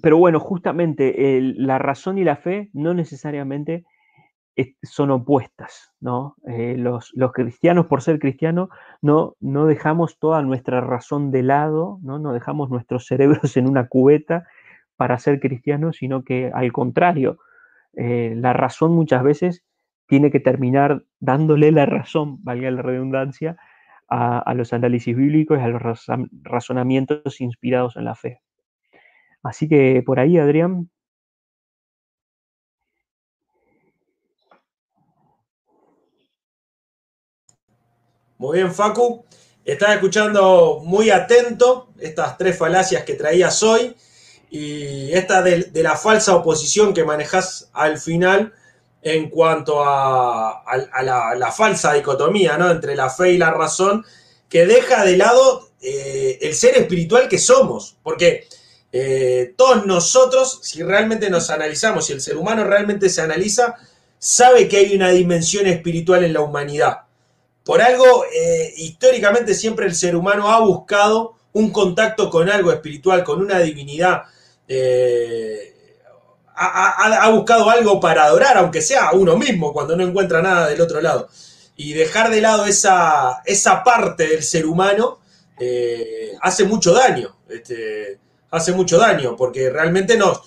B: pero bueno, justamente la razón y la fe no necesariamente son opuestas, ¿no? Eh, los, cristianos, por ser cristianos, no, no dejamos toda nuestra razón de lado, ¿no? No dejamos nuestros cerebros en una cubeta para ser cristianos, sino que al contrario, eh, la razón muchas veces tiene que terminar dándole la razón, valga la redundancia, a, los análisis bíblicos y a los razonamientos inspirados en la fe. Así que por ahí, Adrián.
A: Muy bien, Facu. Estaba escuchando muy atento estas tres falacias que traías hoy y esta de, la falsa oposición que manejas al final en cuanto a, la, falsa dicotomía ¿no? entre la fe y la razón, que deja de lado eh, el ser espiritual que somos. Porque eh, todos nosotros, si realmente nos analizamos, si el ser humano realmente se analiza, sabe que hay una dimensión espiritual en la humanidad. Por algo, eh, históricamente siempre el ser humano ha buscado un contacto con algo espiritual, con una divinidad. Eh, ha, buscado algo para adorar, aunque sea a uno mismo, cuando no encuentra nada del otro lado. Y dejar de lado esa, esa parte del ser humano hace mucho daño. Este, hace mucho daño, porque realmente nos,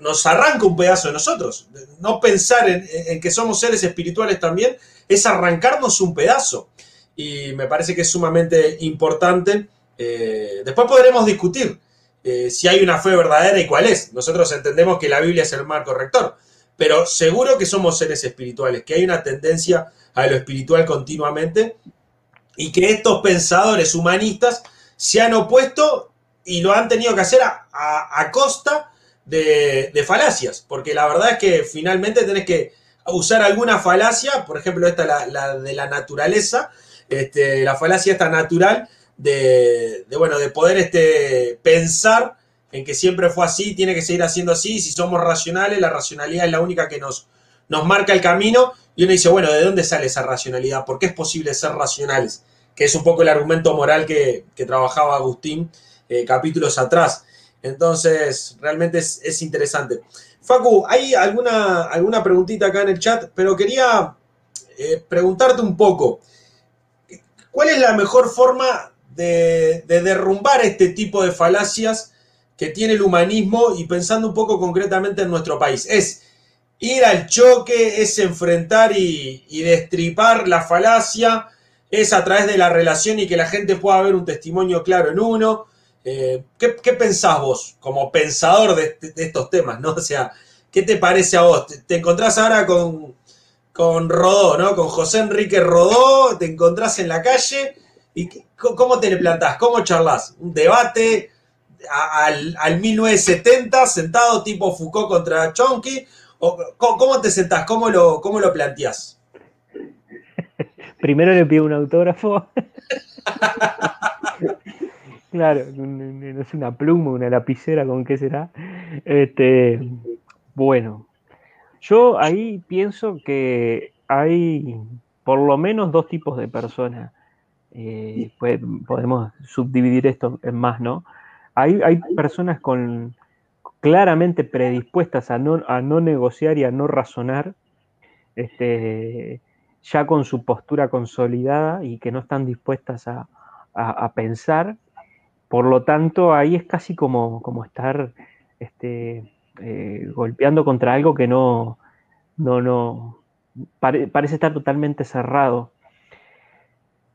A: nos arranca un pedazo de nosotros. No pensar en, que somos seres espirituales también es arrancarnos un pedazo. Y me parece que es sumamente importante. Eh, después podremos discutir eh, si hay una fe verdadera y cuál es. Nosotros entendemos que la Biblia es el marco rector, pero seguro que somos seres espirituales, que hay una tendencia a lo espiritual continuamente y que estos pensadores humanistas se han opuesto y lo han tenido que hacer a, costa de, falacias, porque la verdad es que finalmente tenés que usar alguna falacia, por ejemplo esta la, de la naturaleza, este, la falacia esta natural de, bueno, de poder este, pensar en que siempre fue así, tiene que seguir haciendo así, si somos racionales, la racionalidad es la única que nos, nos marca el camino, y uno dice, bueno, ¿de dónde sale esa racionalidad? ¿Por qué es posible ser racionales? Que es un poco el argumento moral que, trabajaba Agustín eh, capítulos atrás. Entonces, realmente es, interesante. Facu, hay alguna, alguna preguntita acá en el chat, pero quería eh, preguntarte un poco. ¿Cuál es la mejor forma de, derrumbar este tipo de falacias que tiene el humanismo y pensando un poco concretamente en nuestro país? ¿Es ir al choque, es enfrentar y, y destripar la falacia? ¿Es a través de la relación y que la gente pueda ver un testimonio claro en uno? Eh, ¿qué, pensás vos como pensador de, estos temas? ¿no? O sea, ¿qué te parece a vos? Te, encontrás ahora con, con Rodó, ¿no? Con José Enrique Rodó, te encontrás en la calle y ¿cómo te le plantás? ¿Cómo charlas? ¿Un debate al, al 1970 sentado tipo Foucault contra Chonky? ¿O, ¿cómo, te sentás? ¿Cómo lo, cómo lo planteás?
B: Primero le pido un autógrafo. Claro, no es una pluma, una lapicera, ¿con qué será? Este, bueno, yo ahí pienso que hay por lo menos dos tipos de personas. Eh, podemos subdividir esto en más, ¿no? Hay, hay personas con claramente predispuestas a no, a no negociar y a no razonar, este, ya con su postura consolidada y que no están dispuestas a, a pensar por lo tanto, ahí es casi como, como estar este, eh, golpeando contra algo que no, no, no parece estar totalmente cerrado.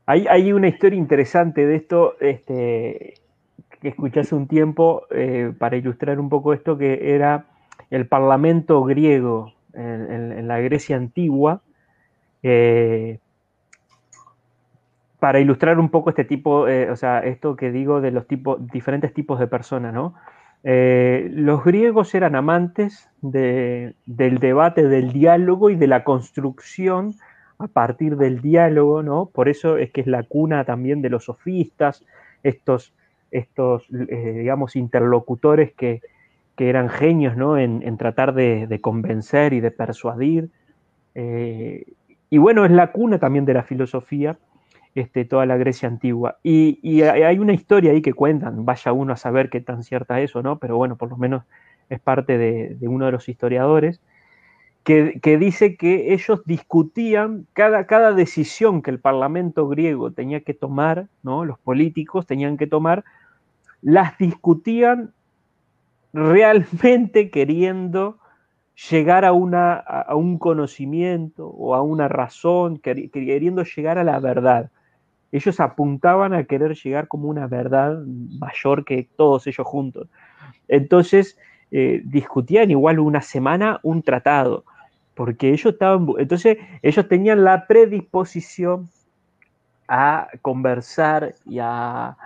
B: Hay, hay, una historia interesante de esto este, que escuché hace un tiempo eh, para ilustrar un poco esto, que era el parlamento griego en, la Grecia antigua. Eh, para ilustrar un poco este tipo, eh, o sea, esto que digo de los tipos, diferentes tipos de personas, ¿no? Eh, los griegos eran amantes del debate, del diálogo y de la construcción a partir del diálogo, ¿no? Por eso es que es la cuna también de los sofistas, estos, estos eh, digamos, interlocutores que, eran genios, ¿no? En, tratar de, convencer y de persuadir. Y bueno, es la cuna también de la filosofía, este, toda la Grecia antigua. Y, hay una historia ahí que cuentan, vaya uno a saber qué tan cierta es o no, pero bueno, por lo menos es parte de, uno de los historiadores, que, dice que ellos discutían cada, decisión que el parlamento griego tenía que tomar, ¿no? los políticos tenían que tomar, las discutían realmente queriendo llegar a, una, a un conocimiento o a una razón, queriendo llegar a la verdad ellos apuntaban a querer llegar como una verdad mayor que todos ellos juntos. Entonces, eh, discutían igual una semana un tratado, porque ellos estaban, entonces ellos tenían la predisposición a conversar y a,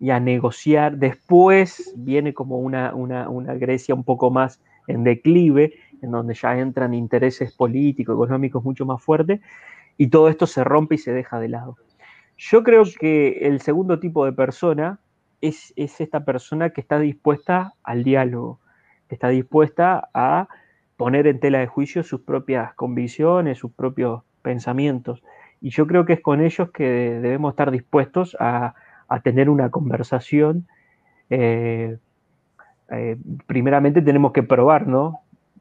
B: negociar. Después viene como una, una, Grecia un poco más en declive, en donde ya entran intereses políticos, económicos mucho más fuertes, y todo esto se rompe y se deja de lado. Yo creo que el segundo tipo de persona es, esta persona que está dispuesta al diálogo, que está dispuesta a poner en tela de juicio sus propias convicciones, sus propios pensamientos. Y yo creo que es con ellos que debemos estar dispuestos a, tener una conversación. Eh, eh, primeramente tenemos que probar, ¿no?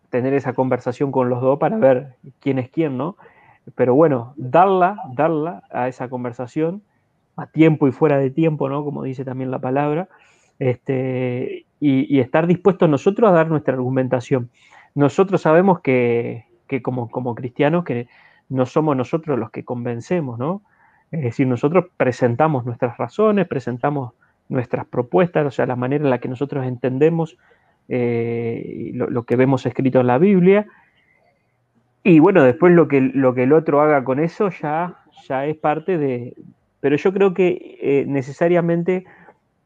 B: Tener esa conversación con los dos para ver quién es quién, ¿no? Pero bueno, darla, darla a esa conversación, a tiempo y fuera de tiempo, ¿no? Como dice también la palabra, este, y, estar dispuestos nosotros a dar nuestra argumentación. Nosotros sabemos que, como, como cristianos, que no somos nosotros los que convencemos, ¿no? Es decir, nosotros presentamos nuestras razones, presentamos nuestras propuestas, o sea, la manera en la que nosotros entendemos eh, lo, que vemos escrito en la Biblia, y bueno, después lo que, lo que el otro haga con eso ya, ya es parte de... Pero yo creo que eh, necesariamente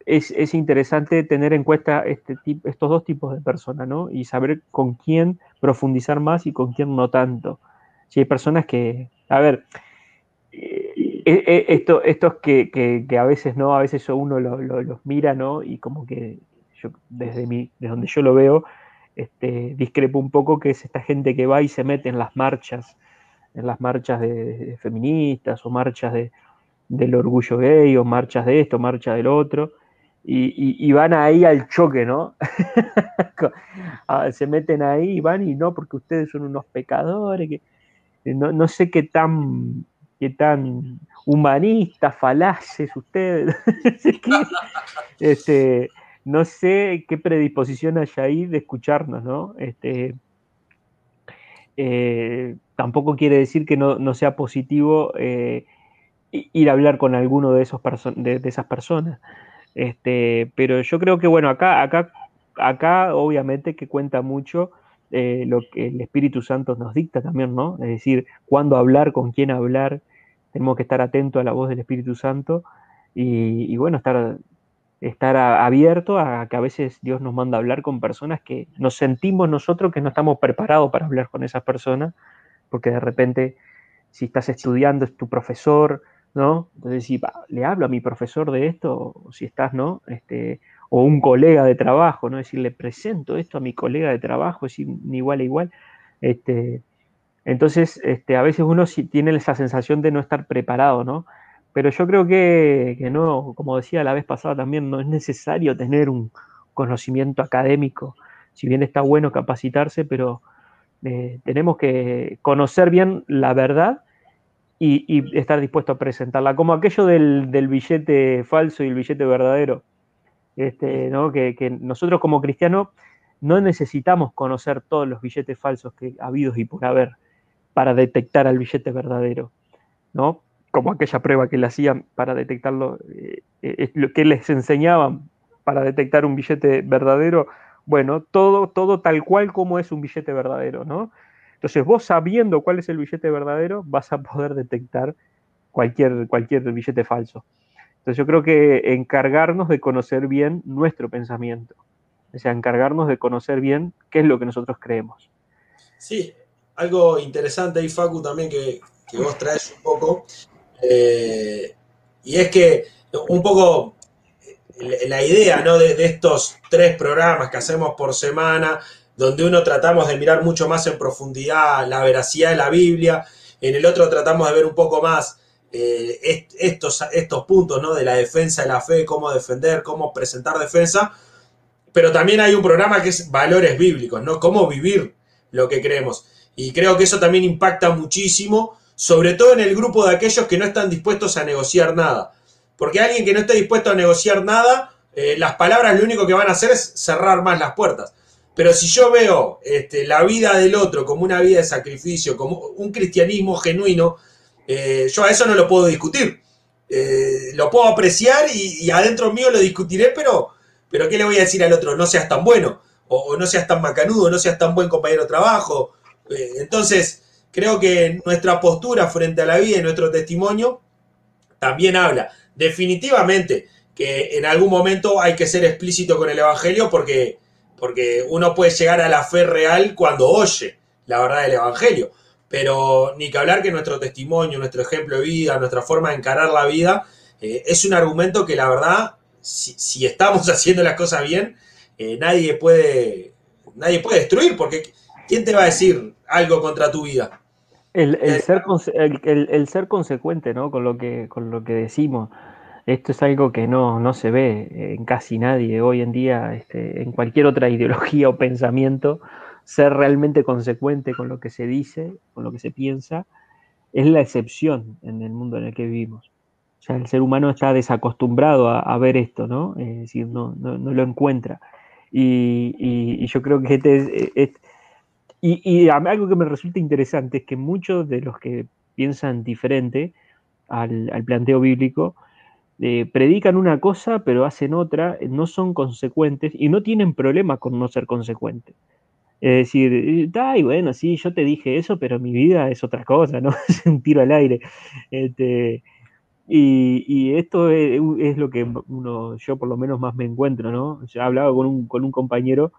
B: es, interesante tener en cuenta este estos dos tipos de personas, ¿no? Y saber con quién profundizar más y con quién no tanto. Si hay personas que, a ver, eh, eh, esto, estos que, que, a veces no, a veces uno los mira, ¿no? Y como que yo, desde, mi, desde donde yo lo veo, este, discrepo un poco, que es esta gente que va y se mete en las marchas, en las marchas de, feministas o marchas de, del orgullo gay o marchas de esto, marchas del otro, y, van ahí al choque, ¿no? Se meten ahí y van y no, porque ustedes son unos pecadores, que no, no sé qué tan, qué tan humanistas, falaces ustedes. este, no sé qué predisposición hay ahí de escucharnos, ¿no? Este, eh, tampoco quiere decir que no, sea positivo eh, ir a hablar con alguno de, esos de, esas personas. Este, pero yo creo que, bueno, acá, acá, acá obviamente que cuenta mucho eh, lo que el Espíritu Santo nos dicta también, ¿no? Es decir, cuándo hablar, con quién hablar, tenemos que estar atentos a la voz del Espíritu Santo y, y bueno, estar estar abierto a que a veces Dios nos manda a hablar con personas que nos sentimos nosotros que no estamos preparados para hablar con esas personas, porque de repente si estás estudiando es tu profesor, ¿no? Entonces si le hablo a mi profesor de esto, o si estás, ¿no? Este, o un colega de trabajo, ¿no? Es decir, le presento esto a mi colega de trabajo, es decir, igual a igual. Este, entonces, este, a veces uno tiene esa sensación de no estar preparado, ¿no? Pero yo creo que, no, como decía la vez pasada también, no es necesario tener un conocimiento académico. Si bien está bueno capacitarse, pero eh, tenemos que conocer bien la verdad y, estar dispuesto a presentarla. Como aquello del, billete falso y el billete verdadero. Este, que, que, nosotros como cristianos no necesitamos conocer todos los billetes falsos que ha habido y por haber para detectar al billete verdadero. ¿no? Como aquella prueba que le hacían para detectarlo, eh, eh, lo que les enseñaban para detectar un billete verdadero, bueno, todo, todo tal cual como es un billete verdadero, ¿no? Entonces vos sabiendo cuál es el billete verdadero, vas a poder detectar cualquier, cualquier billete falso. Entonces yo creo que encargarnos de conocer bien nuestro pensamiento. O sea, encargarnos de conocer bien qué es lo que nosotros creemos.
A: Sí, algo interesante ahí, Facu, también que, vos traes un poco, eh, y es que un poco la idea ¿no? de, estos tres programas que hacemos por semana, donde uno tratamos de mirar mucho más en profundidad la veracidad de la Biblia, en el otro tratamos de ver un poco más eh, estos, estos puntos ¿no? de la defensa de la fe, cómo defender, cómo presentar defensa, pero también hay un programa que es valores bíblicos, ¿no? Cómo vivir lo que creemos. Y creo que eso también impacta muchísimo, sobre todo en el grupo de aquellos que no están dispuestos a negociar nada. Porque alguien que no esté dispuesto a negociar nada, eh, las palabras lo único que van a hacer es cerrar más las puertas. Pero si yo veo este, la vida del otro como una vida de sacrificio, como un cristianismo genuino, eh, yo a eso no lo puedo discutir. Eh, lo puedo apreciar y, adentro mío lo discutiré, pero, pero ¿qué le voy a decir al otro? No seas tan bueno, o, no seas tan macanudo, no seas tan buen compañero de trabajo. entonces, creo que nuestra postura frente a la vida y nuestro testimonio también habla definitivamente que en algún momento hay que ser explícito con el Evangelio porque, porque uno puede llegar a la fe real cuando oye la verdad del Evangelio. Pero ni que hablar que nuestro testimonio, nuestro ejemplo de vida, nuestra forma de encarar la vida, eh, es un argumento que la verdad, si, estamos haciendo las cosas bien, eh, nadie, puede, nadie puede destruir, porque ¿quién te va a decir algo contra tu vida?
B: El, eh, ser, el, ser consecuente ¿no? con, lo que, con lo que decimos. Esto es algo que no, no se ve en casi nadie hoy en día, este, en cualquier otra ideología o pensamiento, ser realmente consecuente con lo que se dice, con lo que se piensa, es la excepción en el mundo en el que vivimos. O sea, el ser humano está desacostumbrado a, ver esto, ¿no? Es decir, no, no, lo encuentra. Y, yo creo que este es, y, algo que me resulta interesante es que muchos de los que piensan diferente al, planteo bíblico, eh, predican una cosa pero hacen otra, eh, no son consecuentes y no tienen problema con no ser consecuentes. Es decir, y bueno, sí, yo te dije eso, pero mi vida es otra cosa, ¿no? es un tiro al aire. Este, y, esto es, lo que uno, yo por lo menos más me encuentro, ¿no? Yo hablaba con un, con un compañero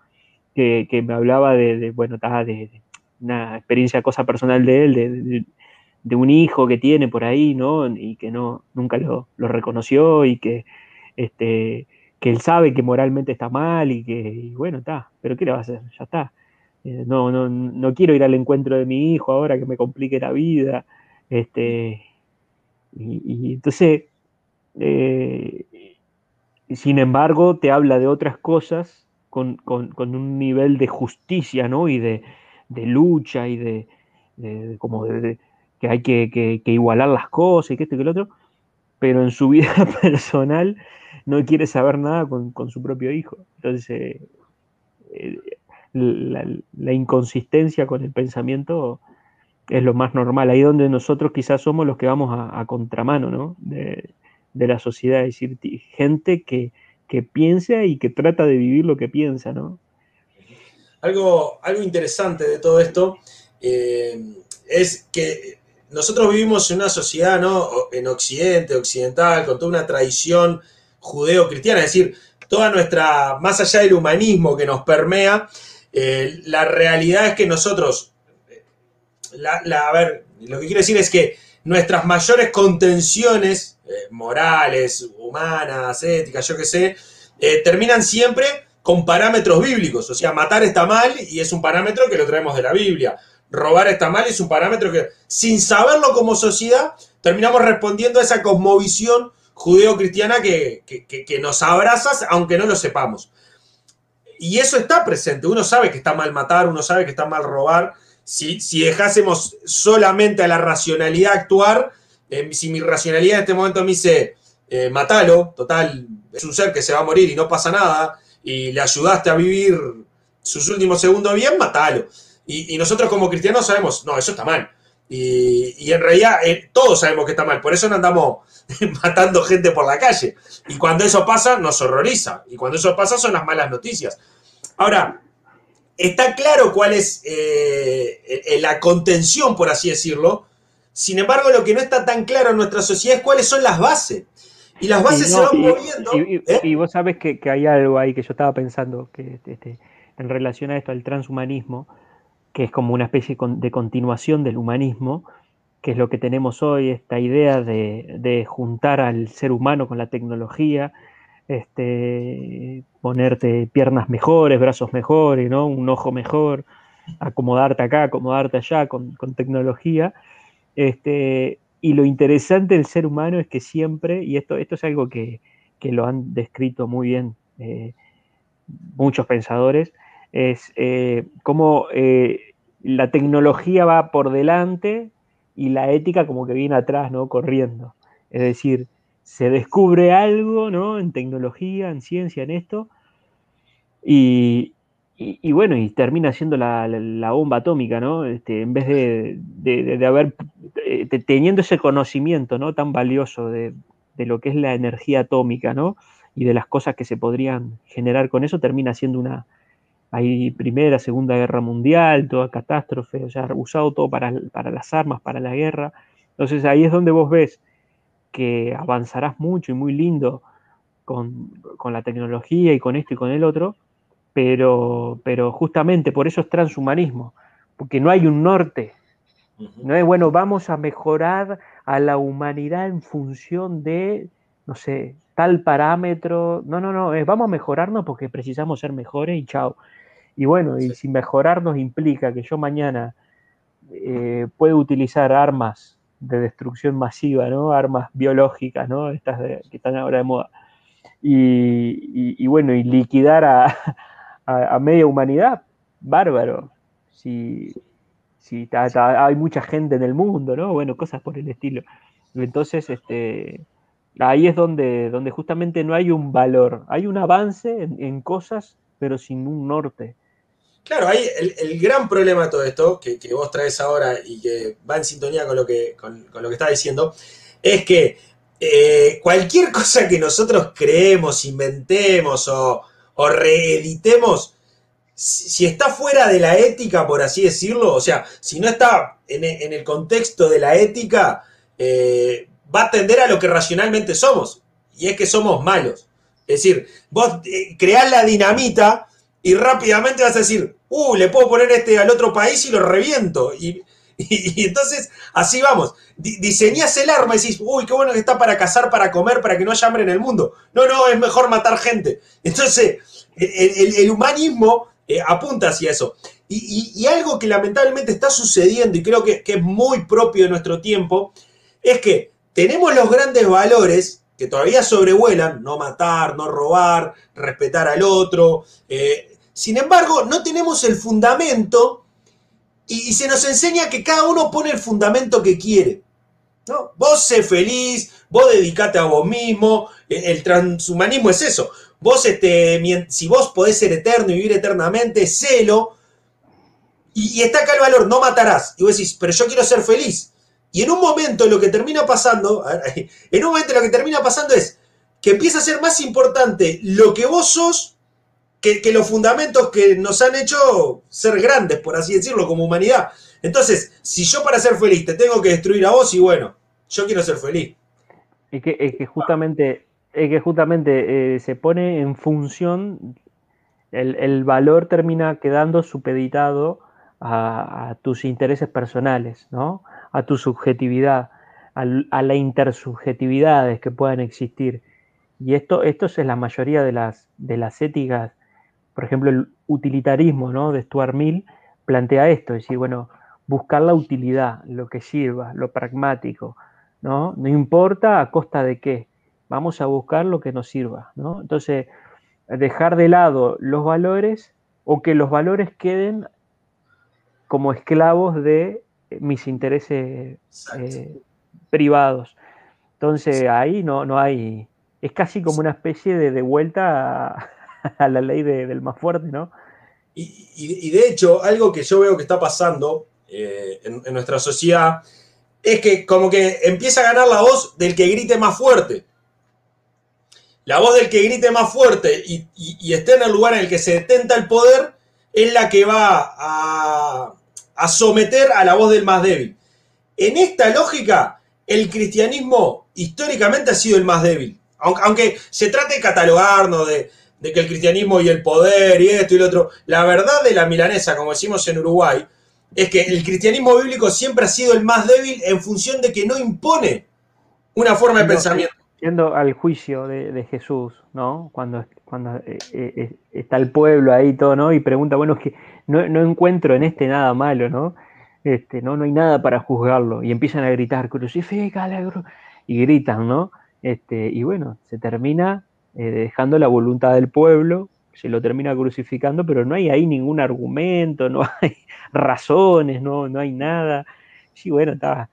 B: que, me hablaba de, bueno, de, de, una experiencia, cosa personal de él, de, un hijo que tiene por ahí, ¿no? Y que no, nunca lo, reconoció y que, este, que él sabe que moralmente está mal y que, bueno, está, pero ¿qué le va a hacer? Ya está. Eh, no, no, no quiero ir al encuentro de mi hijo ahora que me complique la vida. Este, y, entonces, eh, sin embargo, te habla de otras cosas con, un nivel de justicia, ¿no? Y de, lucha y de, de como de, que hay que, igualar las cosas y que esto y que lo otro, pero en su vida personal no quiere saber nada con, su propio hijo. Entonces, eh, la, inconsistencia con el pensamiento es lo más normal, ahí donde nosotros quizás somos los que vamos a, contramano ¿no? de, la sociedad, es decir, gente que, piensa y que trata de vivir lo que piensa. ¿no?
A: Algo, algo interesante de todo esto eh, es que nosotros vivimos en una sociedad, ¿no? En Occidente, occidental, con toda una tradición judeo-cristiana, es decir, toda nuestra, más allá del humanismo que nos permea, eh, la realidad es que nosotros, a ver, lo que quiero decir es que nuestras mayores contenciones eh, morales, humanas, éticas, yo qué sé, eh, terminan siempre con parámetros bíblicos. O sea, matar está mal y es un parámetro que lo traemos de la Biblia robar está mal, es un parámetro que, sin saberlo como sociedad, terminamos respondiendo a esa cosmovisión judeo-cristiana que, nos abraza, aunque no lo sepamos. Y eso está presente, uno sabe que está mal matar, uno sabe que está mal robar. Si, si dejásemos solamente a la racionalidad actuar, eh, si mi racionalidad en este momento me dice, eh, matalo, total, es un ser que se va a morir y no pasa nada, y le ayudaste a vivir sus últimos segundos bien, matalo. Y, nosotros como cristianos sabemos, no, eso está mal. Y, en realidad eh, todos sabemos que está mal, por eso no andamos matando gente por la calle. Y cuando eso pasa, nos horroriza. Y cuando eso pasa, son las malas noticias. Ahora, está claro cuál es eh, la contención, por así decirlo. Sin embargo, lo que no está tan claro en nuestra sociedad es cuáles son las bases. Y las bases se van moviendo.
B: ¿eh? Y, vos sabes que, hay algo ahí que yo estaba pensando, que este, este, en relación a esto, al transhumanismo, que es como una especie de continuación del humanismo, que es lo que tenemos hoy, esta idea de, juntar al ser humano con la tecnología, este, ponerte piernas mejores, brazos mejores, ¿no? un ojo mejor, acomodarte acá, acomodarte allá con, tecnología. Este, y lo interesante del ser humano es que siempre, y esto, esto es algo que, lo han descrito muy bien eh, muchos pensadores, es eh, cómo eh, la tecnología va por delante y la ética como que viene atrás, ¿no? Corriendo. Es decir, se descubre algo, ¿no? En tecnología, en ciencia, en esto, y, bueno, y termina siendo la, bomba atómica, ¿no? Este, en vez de, haber, eh, teniendo ese conocimiento, ¿no? Tan valioso de, de, lo que es la energía atómica, ¿no? Y de las cosas que se podrían generar con eso, termina siendo una, hay Primera, Segunda Guerra Mundial, toda catástrofe, o sea, usado todo para, las armas, para la guerra. Entonces ahí es donde vos ves que avanzarás mucho y muy lindo con, la tecnología y con esto y con el otro, pero, pero justamente por eso es transhumanismo, porque no hay un norte. No es, bueno, vamos a mejorar a la humanidad en función de, no sé, tal parámetro. No, no, no, es vamos a mejorarnos porque precisamos ser mejores y chao. Y bueno, y si mejorarnos implica que yo mañana eh, puedo utilizar armas de destrucción masiva, ¿no? Armas biológicas, ¿no? Estas que están ahora de moda. Y, bueno, y liquidar a, media humanidad, bárbaro. Si, si hay mucha gente en el mundo, ¿no? Bueno, cosas por el estilo. Entonces, este, ahí es donde, donde justamente no hay un valor, hay un avance en cosas, pero sin un norte.
A: Claro, ahí el, gran problema de todo esto, que, vos traes ahora y que va en sintonía con lo que, con, lo que estás diciendo, es que eh, cualquier cosa que nosotros creemos, inventemos o, reeditemos, si, está fuera de la ética, por así decirlo, o sea, si no está en, el contexto de la ética, eh, va a tender a lo que racionalmente somos, y es que somos malos. Es decir, vos eh, creás la dinamita y rápidamente vas a decir, uh, le puedo poner este al otro país y lo reviento. Y, entonces, así vamos. diseñas el arma y decís, uy, qué bueno que está para cazar, para comer, para que no haya hambre en el mundo. No, no, es mejor matar gente. Entonces, el, humanismo eh, apunta hacia eso. Y, algo que lamentablemente está sucediendo, y creo que, es muy propio de nuestro tiempo, es que tenemos los grandes valores que todavía sobrevuelan, no matar, no robar, respetar al otro, eh, sin embargo, no tenemos el fundamento y, se nos enseña que cada uno pone el fundamento que quiere. ¿no? Vos sé feliz, vos dedicate a vos mismo. El, transhumanismo es eso. Vos, este, si vos podés ser eterno y vivir eternamente, sélo. Y, y está acá el valor, no matarás. Y vos decís, pero yo quiero ser feliz. Y en un momento lo que termina pasando, en un momento lo que termina pasando es que empieza a ser más importante lo que vos sos que, los fundamentos que nos han hecho ser grandes, por así decirlo, como humanidad. Entonces, si yo para ser feliz te tengo que destruir a vos, y bueno, yo quiero ser feliz.
B: Es que, es que justamente, es que justamente eh, se pone en función, el, valor termina quedando supeditado a, tus intereses personales, ¿no? A tu subjetividad, a, a las intersubjetividades que puedan existir. Y esto, esto es la mayoría de las, de las éticas por ejemplo, el utilitarismo ¿no? de Stuart Mill plantea esto, es decir, bueno, buscar la utilidad, lo que sirva, lo pragmático, ¿no? No importa a costa de qué, vamos a buscar lo que nos sirva, ¿no? Entonces, dejar de lado los valores o que los valores queden como esclavos de mis intereses eh, privados. Entonces, ahí no, no hay, es casi como una especie de, de vuelta a, a la ley del más fuerte, ¿no?
A: Y, de hecho, algo que yo veo que está pasando eh, en, nuestra sociedad es que como que empieza a ganar la voz del que grite más fuerte. La voz del que grite más fuerte y, esté en el lugar en el que se detenta el poder es la que va a, a someter a la voz del más débil. En esta lógica, el cristianismo históricamente ha sido el más débil. Aunque, se trate de catalogarnos de, de que el cristianismo y el poder y esto y lo otro, la verdad de la milanesa, como decimos en Uruguay, es que el cristianismo bíblico siempre ha sido el más débil en función de que no impone una forma de pensamiento.
B: Yendo al juicio de, Jesús, ¿no? Cuando, cuando eh, eh, está el pueblo ahí todo, ¿no? Y pregunta, bueno, es que no, encuentro en este nada malo, ¿no? Este, ¿no? No hay nada para juzgarlo. Y empiezan a gritar, crucifícale, y gritan, ¿no? Este, y bueno, se termina eh, dejando la voluntad del pueblo, se lo termina crucificando, pero no hay ahí ningún argumento, no hay razones, no, no hay nada. Sí, bueno, está,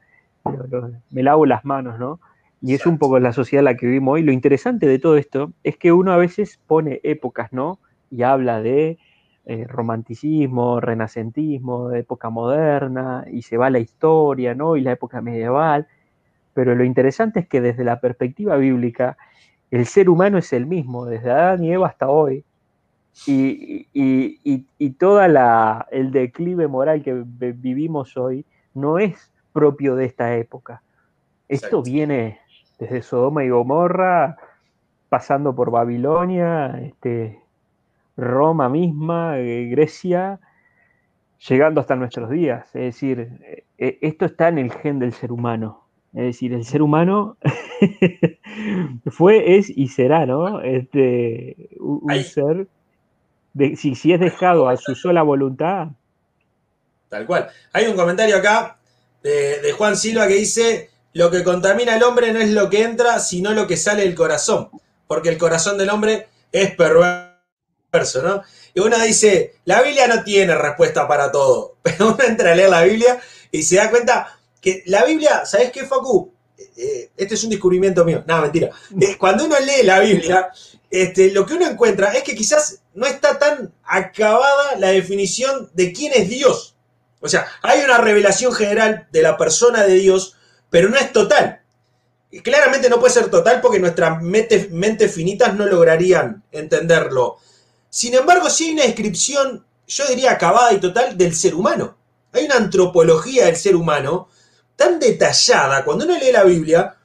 B: me lavo las manos, ¿no? Y es un poco la sociedad en la que vivimos hoy. Lo interesante de todo esto es que uno a veces pone épocas, ¿no? Y habla de eh, romanticismo, renacentismo, de época moderna, y se va a la historia, ¿no? Y la época medieval. Pero lo interesante es que desde la perspectiva bíblica, el ser humano es el mismo, desde Adán y Eva hasta hoy. Y, y, todo el declive moral que vivimos hoy no es propio de esta época. Esto viene desde Sodoma y Gomorra, pasando por Babilonia, este, Roma misma, eh, Grecia, llegando hasta nuestros días. Es decir, eh, eh, esto está en el gen del ser humano. Es decir, el ser humano fue, es y será, ¿no? Este, un, ser, de, si, si es dejado a su sola voluntad.
A: Tal cual. Hay un comentario acá de, de Juan Silva que dice, lo que contamina al hombre no es lo que entra, sino lo que sale del corazón, porque el corazón del hombre es perverso, ¿no? Y uno dice, la Biblia no tiene respuesta para todo, pero uno entra a leer la Biblia y se da cuenta que la Biblia, ¿sabes qué, Facu? Eh, este es un descubrimiento mío, no, mentira. Eh, cuando uno lee la Biblia, este, lo que uno encuentra es que quizás no está tan acabada la definición de quién es Dios. O sea, hay una revelación general de la persona de Dios, pero no es total. Y claramente no puede ser total porque nuestras mentes, finitas no lograrían entenderlo. Sin embargo, sí hay una descripción, yo diría acabada y total, del ser humano. Hay una antropología del ser humano tan detallada. Cuando uno lee la Biblia,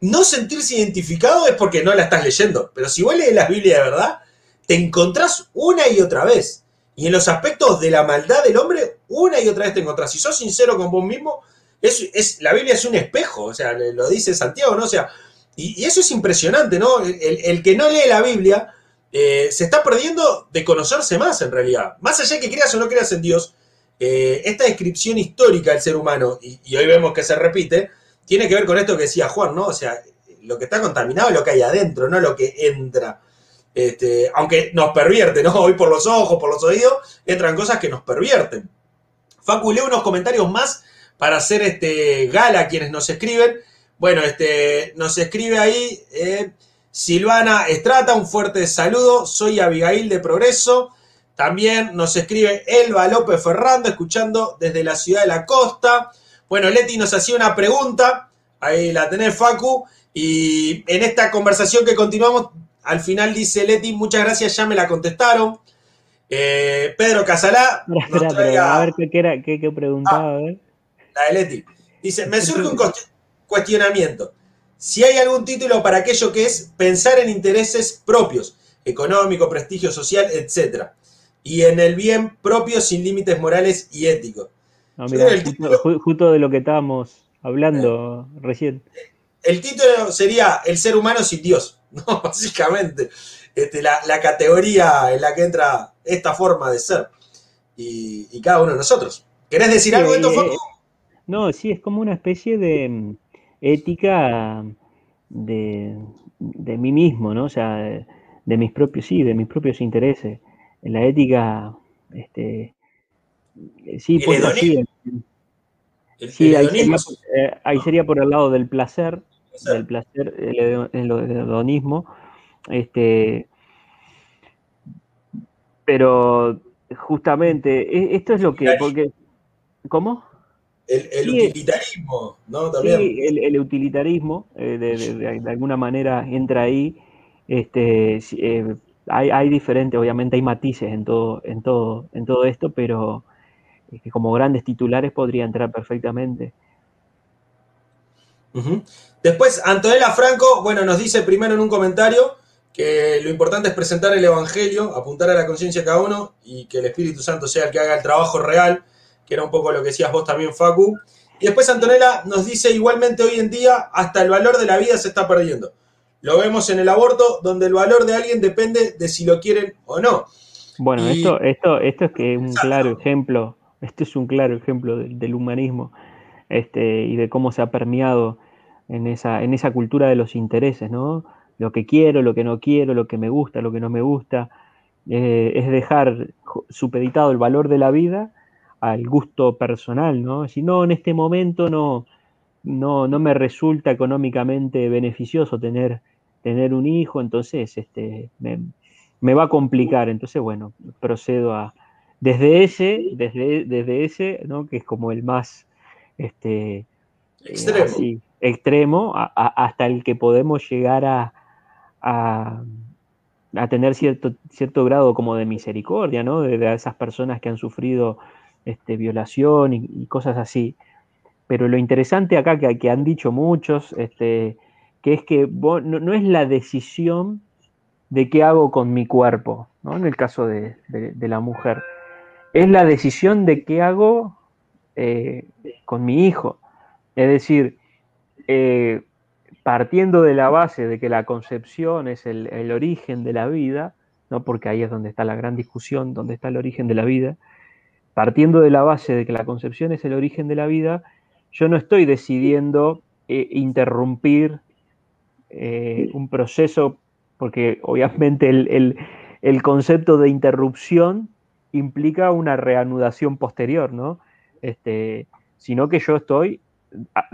A: no sentirse identificado es porque no la estás leyendo. Pero si vos lees la Biblia de verdad, te encontrás una y otra vez. Y en los aspectos de la maldad del hombre, una y otra vez te encontrás. Si sos sincero con vos mismo, es, la Biblia es un espejo, o sea, lo dice Santiago, ¿no? O sea, y, eso es impresionante, ¿no? El, que no lee la Biblia eh, se está perdiendo de conocerse más en realidad. Más allá de que creas o no creas en Dios, eh, esta descripción histórica del ser humano, y, hoy vemos que se repite, tiene que ver con esto que decía Juan, ¿no? O sea, lo que está contaminado es lo que hay adentro, no lo que entra. Este, aunque nos pervierte, ¿no? Hoy por los ojos, por los oídos, entran cosas que nos pervierten. Facu, unos comentarios más para hacer este gala a quienes nos escriben. Bueno, este, nos escribe ahí eh, Silvana Estrata, un fuerte saludo. Soy Abigail de Progreso. También nos escribe Elba López Ferrando, escuchando desde la ciudad de la costa. Bueno, Leti nos hacía una pregunta, ahí la tenés, Facu. Y en esta conversación que continuamos, al final dice Leti, muchas gracias, ya me la contestaron. Eh, Pedro Casalá.
B: a ver qué, era, qué, preguntaba. a ver
A: la de Leti. Dice, me surge un cuestionamiento. Si hay algún título para aquello que es pensar en intereses propios, económico, prestigio social, etc. Y en el bien propio sin límites morales y éticos.
B: justo, de lo que estábamos hablando recién.
A: El título sería El ser humano sin Dios, ¿no? Básicamente. Este, la, categoría en la que entra esta forma de ser. Y, cada uno de nosotros. ¿Querés decir algo de esto, Facu?
B: No, sí, es como una especie de mm, ética de, mí mismo, ¿no? O sea, de, mis propios, sí, de mis propios intereses. La ética, este, sí, pues así. Sí, ahí sería, eh, ahí sería, por el lado del placer, del placer, el, hedonismo, este, pero justamente, e, esto es lo que, porque, ¿cómo?
A: El, utilitarismo, ¿no? También.
B: Sí, el, utilitarismo, eh, de, alguna manera entra ahí. Este, eh, hay, hay diferentes, obviamente hay matices en todo, en todo, en todo esto, pero como grandes titulares podría entrar perfectamente.
A: Después, Antonella Franco, bueno, nos dice primero en un comentario que lo importante es presentar el Evangelio, apuntar a la conciencia cada uno y que el Espíritu Santo sea el que haga el trabajo real, que era un poco lo que decías vos también, Facu. Y después Antonella nos dice igualmente hoy en día hasta el valor de la vida se está perdiendo. Lo vemos en el aborto, donde el valor de alguien depende de si lo quieren o no.
B: Bueno, esto, esto, esto es que es un claro ejemplo, esto es un claro ejemplo del, humanismo este, y de cómo se ha permeado en esa, en esa cultura de los intereses, ¿no? Lo que quiero, lo que no quiero, lo que me gusta, lo que no me gusta, eh, es dejar supeditado el valor de la vida al gusto personal, ¿no? Si no, en este momento no, no, no me resulta económicamente beneficioso tener, tener un hijo, entonces este, me, va a complicar. Entonces, bueno, procedo a, desde ese, desde, desde ese, ¿no? que es como el más este,
A: extremo,
B: extremo hasta el que podemos llegar a, a, tener cierto, cierto grado como de misericordia, ¿no? De, esas personas que han sufrido este, violación y, cosas así. Pero lo interesante acá que, que han dicho muchos, este, que es que no, es la decisión de qué hago con mi cuerpo, ¿no? en el caso de, la mujer, es la decisión de qué hago eh, con mi hijo. Es decir, eh, partiendo de la base de que la concepción es el, origen de la vida, ¿no? porque ahí es donde está la gran discusión, donde está el origen de la vida, partiendo de la base de que la concepción es el origen de la vida, yo no estoy decidiendo eh, interrumpir eh, un proceso, porque obviamente el, concepto de interrupción implica una reanudación posterior, ¿no? Este, sino que yo estoy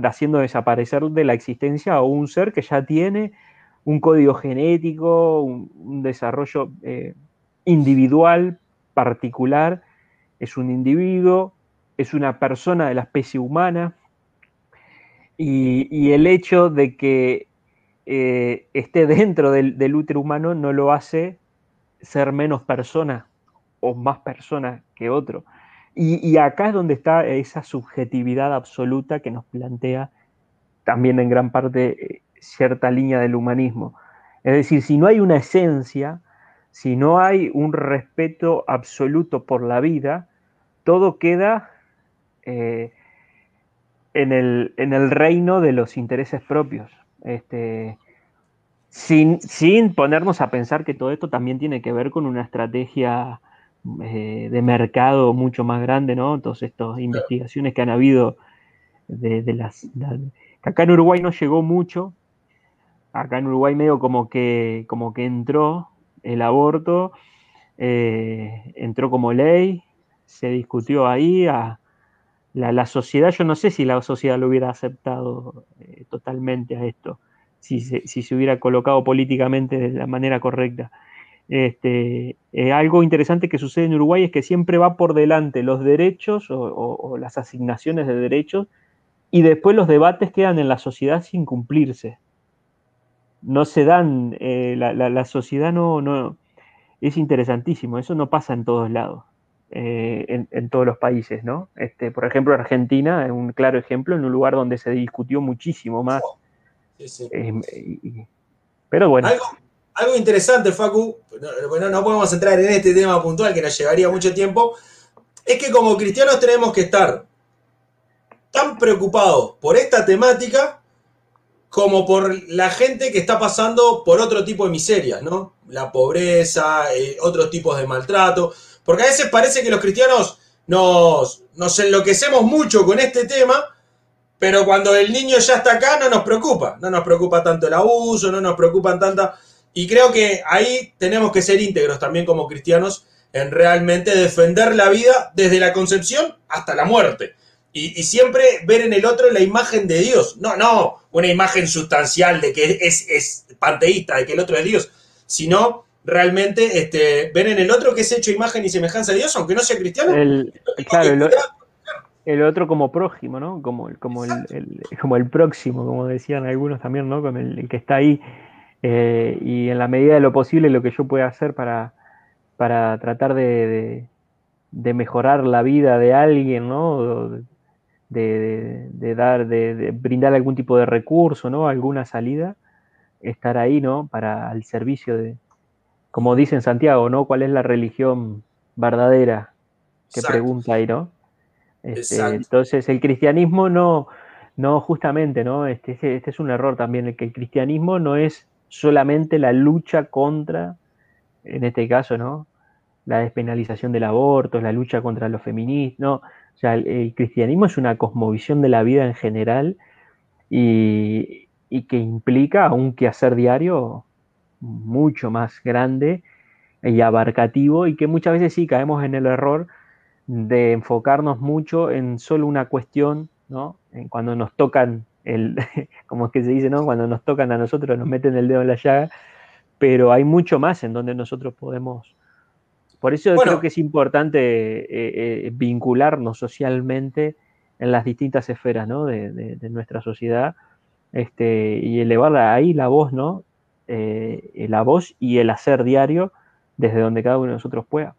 B: haciendo desaparecer de la existencia a un ser que ya tiene un código genético, un, desarrollo eh, individual, particular, es un individuo, es una persona de la especie humana, y el hecho de que eh, esté dentro del, útero humano no lo hace ser menos persona o más persona que otro. Y, acá es donde está esa subjetividad absoluta que nos plantea también en gran parte eh, cierta línea del humanismo. Es decir, si no hay una esencia, si no hay un respeto absoluto por la vida, todo queda eh, en, el, en, el, reino de los intereses propios. Este, sin, sin, ponernos a pensar que todo esto también tiene que ver con una estrategia eh, de mercado mucho más grande, ¿no? Todas estas investigaciones que han habido de, las... acá en Uruguay no llegó mucho, acá en Uruguay medio como que, como que entró el aborto, eh, entró como ley, se discutió ahí, a, la, sociedad, yo no sé si la sociedad lo hubiera aceptado eh, totalmente a esto, si se, hubiera colocado políticamente de la manera correcta. Este, eh, algo interesante que sucede en Uruguay es que siempre va por delante los derechos o, las asignaciones de derechos y después los debates quedan en la sociedad sin cumplirse. No se dan, eh, la, sociedad no, no, es interesantísimo, eso no pasa en todos lados. Eh, en, todos los países, ¿no? Este, por ejemplo, Argentina es un claro ejemplo en un lugar donde se discutió muchísimo más. Eh, pero bueno.
A: Algo, interesante, Facu, bueno, no podemos entrar en este tema puntual que nos llevaría mucho tiempo, es que como cristianos tenemos que estar tan preocupados por esta temática como por la gente que está pasando por otro tipo de miserias, ¿no? La pobreza, eh, otros tipos de maltrato. Porque a veces parece que los cristianos nos, nos enloquecemos mucho con este tema, pero cuando el niño ya está acá no nos preocupa. No nos preocupa tanto el abuso, no nos preocupan tanta... Y creo que ahí tenemos que ser íntegros también como cristianos en realmente defender la vida desde la concepción hasta la muerte. Y, siempre ver en el otro la imagen de Dios. No, no, una imagen sustancial de que es, es panteísta, de que el otro es Dios, sino realmente este, ven en el otro que es hecho imagen y semejanza de Dios, aunque no sea cristiano.
B: El, el, otro como prójimo, ¿no? Como, como, el, como el próximo, como decían algunos también, ¿no? Con el, que está ahí. Eh, y en la medida de lo posible lo que yo pueda hacer para, para tratar de, de, mejorar la vida de alguien, ¿no? de, dar, de, brindar algún tipo de recurso, ¿no? Alguna salida, estar ahí, ¿no? Para el servicio de, como dice en Santiago, ¿no? ¿Cuál es la religión verdadera? Que pregunta ahí, ¿no? Este, entonces, el cristianismo no, no justamente, ¿no? Este, este, este, es un error también, el que el cristianismo no es solamente la lucha contra, en este caso, ¿no? La despenalización del aborto, la lucha contra los feministas, no, o sea, el, cristianismo es una cosmovisión de la vida en general y, que implica un quehacer diario mucho más grande y abarcativo y que muchas veces sí caemos en el error de enfocarnos mucho en solo una cuestión, ¿no? En cuando nos tocan el, como es que se dice, ¿no? Cuando nos tocan a nosotros nos meten el dedo en la llaga, pero hay mucho más en donde nosotros podemos por eso creo que es importante eh, eh, vincularnos socialmente en las distintas esferas de, nuestra sociedad este, y elevar ahí la voz, ¿no? Eh, la voz y el hacer diario desde donde cada uno de nosotros pueda.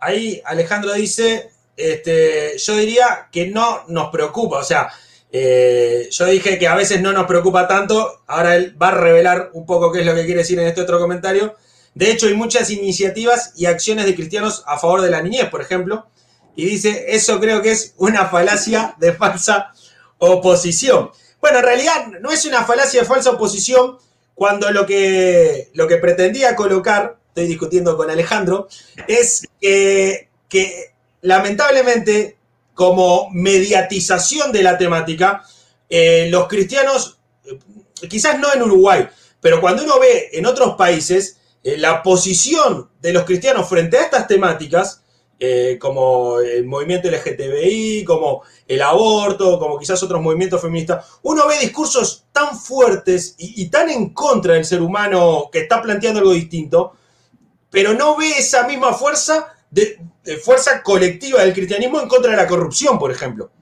A: Ahí Alejandro dice, este, yo diría que no nos preocupa, o sea, yo dije que a veces no nos preocupa tanto, ahora él va a revelar un poco qué es lo que quiere decir en este otro comentario. De hecho, hay muchas iniciativas y acciones de cristianos a favor de la niñez, por ejemplo. Y dice, eso creo que es una falacia de falsa oposición. Bueno, en realidad no es una falacia de falsa oposición cuando lo que, lo que pretendía colocar, estoy discutiendo con Alejandro, es que, lamentablemente, como mediatización de la temática, eh, los cristianos, eh, quizás no en Uruguay, pero cuando uno ve en otros países, eh, la posición de los cristianos frente a estas temáticas, eh, como el movimiento LGTBI, como el aborto, como quizás otros movimientos feministas, uno ve discursos tan fuertes y, tan en contra del ser humano que está planteando algo distinto, pero no ve esa misma fuerza de, fuerza colectiva del cristianismo en contra de la corrupción, por ejemplo,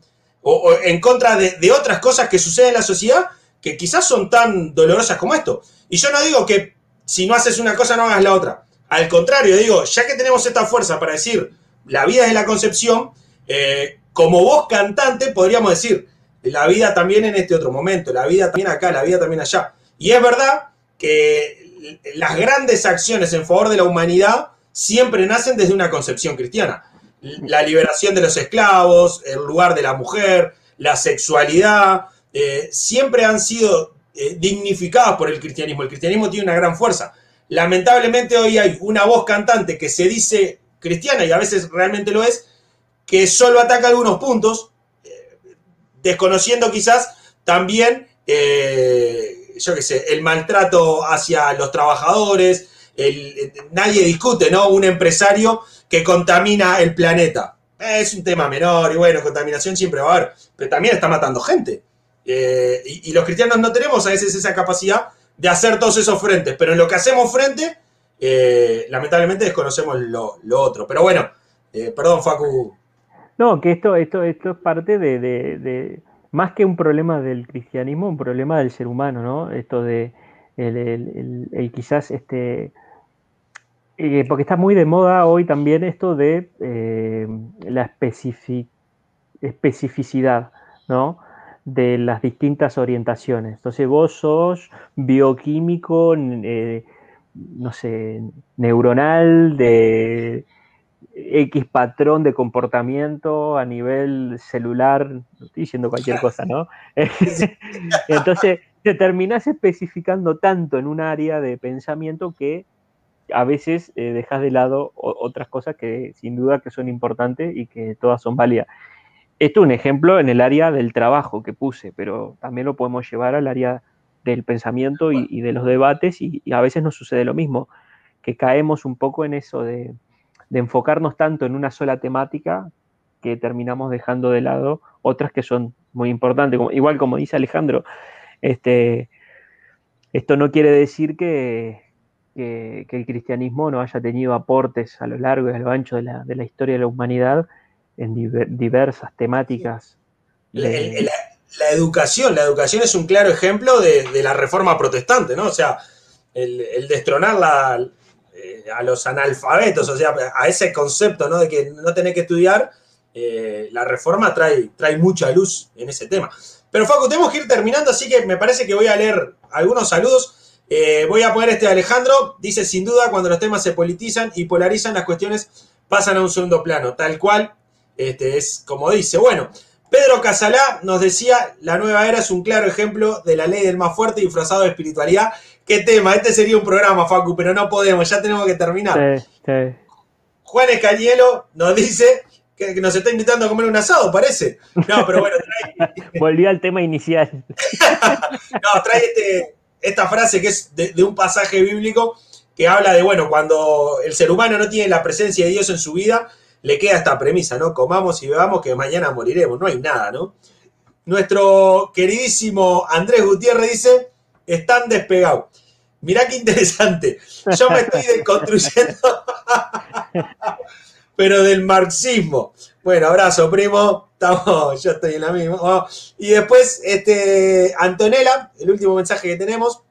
A: o, en contra de, de otras cosas que suceden en la sociedad que quizás son tan dolorosas como esto. Y yo no digo que si no haces una cosa no hagas la otra. Al contrario, digo, ya que tenemos esta fuerza para decir la vida es la concepción, eh, como voz cantante podríamos decir la vida también en este otro momento, la vida también acá, la vida también allá. Y es verdad que las grandes acciones en favor de la humanidad siempre nacen desde una concepción cristiana. La liberación de los esclavos, el lugar de la mujer, la sexualidad, eh, siempre han sido eh, dignificadas por el cristianismo. El cristianismo tiene una gran fuerza. Lamentablemente hoy hay una voz cantante que se dice cristiana y a veces realmente lo es, que solo ataca algunos puntos, eh, desconociendo quizás también, eh, yo qué sé, el maltrato hacia los trabajadores. nadie discute, ¿no? Un empresario que contamina el planeta. Es un tema menor y bueno, contaminación siempre va a haber, pero también está matando gente. Eh, y, los cristianos no tenemos a veces esa capacidad de hacer todos esos frentes, pero en lo que hacemos frente, eh, lamentablemente desconocemos lo, otro. Pero bueno, eh, perdón, Facu.
B: No, que esto, esto, esto es parte de, más que un problema del cristianismo, un problema del ser humano, ¿no? Esto de el, quizás este. porque está muy de moda hoy también esto de la especificidad, ¿no? de las distintas orientaciones. Entonces vos sos bioquímico, eh, no sé, neuronal, de X patrón de comportamiento a nivel celular, estoy diciendo cualquier cosa, ¿no? Entonces te terminás especificando tanto en un área de pensamiento que a veces eh, dejas de lado otras cosas que sin duda que son importantes y que todas son válidas. Esto es un ejemplo en el área del trabajo que puse, pero también lo podemos llevar al área del pensamiento y, de los debates y, a veces nos sucede lo mismo, que caemos un poco en eso de, enfocarnos tanto en una sola temática que terminamos dejando de lado otras que son muy importantes. igual como dice Alejandro, este, esto no quiere decir que, que, el cristianismo no haya tenido aportes a lo largo y a lo ancho de la, de la historia de la humanidad en diversas temáticas.
A: La, educación, la educación es un claro ejemplo de, la reforma protestante, ¿no? O sea, el, destronar eh, a los analfabetos, o sea, a ese concepto, ¿no? De que no tenés que estudiar, eh, la reforma trae, trae mucha luz en ese tema. Pero Facu, tenemos que ir terminando, así que me parece que voy a leer algunos saludos. Eh, voy a poner este de Alejandro. Dice, sin duda, cuando los temas se politizan y polarizan, las cuestiones pasan a un segundo plano. Tal cual, este, es como dice. Bueno, Pedro Casalá nos decía, la nueva era es un claro ejemplo de la ley del más fuerte disfrazado de espiritualidad. ¿Qué tema? Este sería un programa, Facu, pero no podemos, ya tenemos que terminar. Sí, sí. Juan Escañelo nos dice que, nos está invitando a comer un asado, parece. No, pero bueno,
B: trae... Volvió al tema inicial.
A: no, trae este, esta frase que es de, un pasaje bíblico que habla de, bueno, cuando el ser humano no tiene la presencia de Dios en su vida, le queda esta premisa, ¿no? Comamos y bebamos que mañana moriremos, no hay nada, ¿no? Nuestro queridísimo Andrés Gutiérrez dice, están despegados. Mirá qué interesante. Yo me estoy desconstruyendo, pero del marxismo. Bueno, abrazo, primo. Estamos, yo estoy en la misma. Oh, y después, este, Antonella, el último mensaje que tenemos.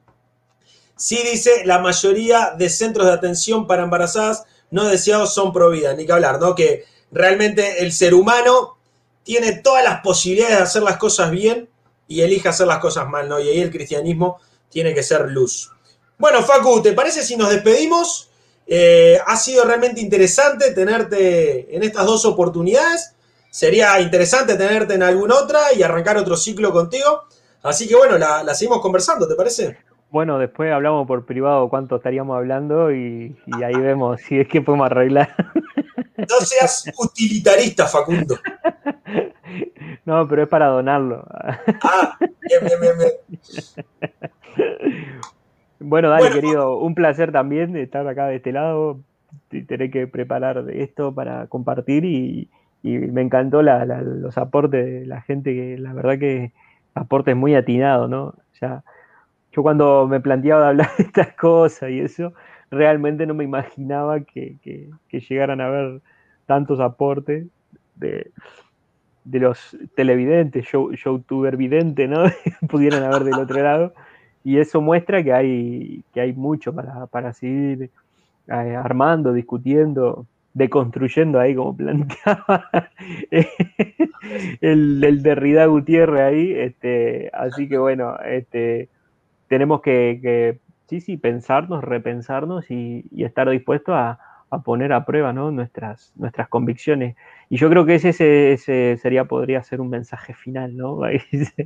A: Sí dice, la mayoría de centros de atención para embarazadas no deseados son pro vida, ni que hablar, ¿no? Que realmente el ser humano tiene todas las posibilidades de hacer las cosas bien y elige hacer las cosas mal, ¿no? Y ahí el cristianismo tiene que ser luz. Bueno, Facu, ¿te parece si nos despedimos? Eh, ha sido realmente interesante tenerte en estas dos oportunidades. Sería interesante tenerte en alguna otra y arrancar otro ciclo contigo. Así que bueno, la, la seguimos conversando, ¿te parece?
B: Bueno, después hablamos por privado cuánto estaríamos hablando y, ahí vemos si es que podemos arreglar.
A: No seas utilitarista, Facundo.
B: No, pero es para donarlo. Ah, bien, bien, bien, bien. Bueno, dale, querido, un placer también estar acá de este lado. Tener que preparar esto para compartir y, me encantó los aportes de la gente, que la verdad que aportes muy atinados, ¿no? Ya yo cuando me planteaba hablar de estas cosas y eso, realmente no me imaginaba que, llegaran a haber tantos aportes de, los televidentes, show, youtuber vidente, ¿no? Pudieran haber del otro lado. Y eso muestra que hay, que hay mucho para, seguir eh, armando, discutiendo, deconstruyendo ahí, como planteaba el, el Derrida Gutiérrez ahí. Este, así que bueno, este, tenemos que, sí, sí, pensarnos, repensarnos y, estar dispuestos a, poner a prueba nuestras, nuestras convicciones. Y yo creo que ese, ese, sería, podría ser un mensaje final, ¿no?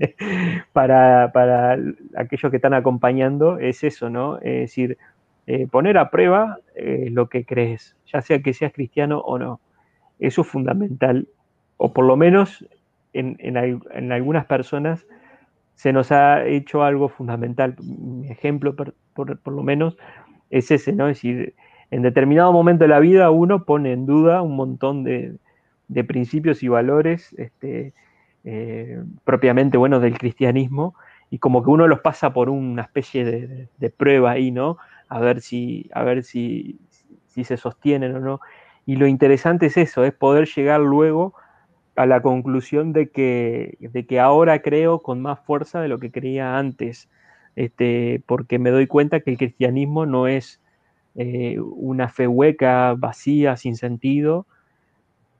B: para, para, aquellos que están acompañando, es eso, ¿no? Es decir, eh, poner a prueba eh, lo que crees, ya sea que seas cristiano o no. Eso es fundamental, o por lo menos en, en algunas personas se nos ha hecho algo fundamental. Mi ejemplo, por, lo menos, es ese, ¿no? Es decir, en determinado momento de la vida uno pone en duda un montón de, principios y valores este, eh, propiamente buenos del cristianismo y como que uno los pasa por una especie de, prueba ahí, ¿no? A ver si, a ver si, si se sostienen o no. Y lo interesante es eso, es poder llegar luego a la conclusión de que, de que ahora creo con más fuerza de lo que creía antes, este, porque me doy cuenta que el cristianismo no es eh, una fe hueca, vacía, sin sentido,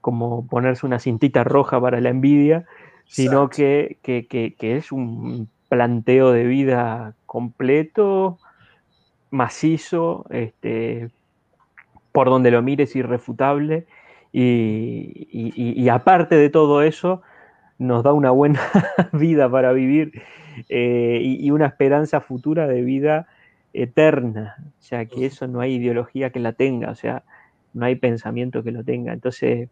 B: como ponerse una cintita roja para la envidia, sino que, es un planteo de vida completo, macizo, este, por donde lo mires irrefutable y, aparte de todo eso, nos da una buena vida para vivir eh, y, una esperanza futura de vida eterna, o sea que eso no hay ideología que la tenga, o sea, no hay pensamiento que lo tenga. Entonces,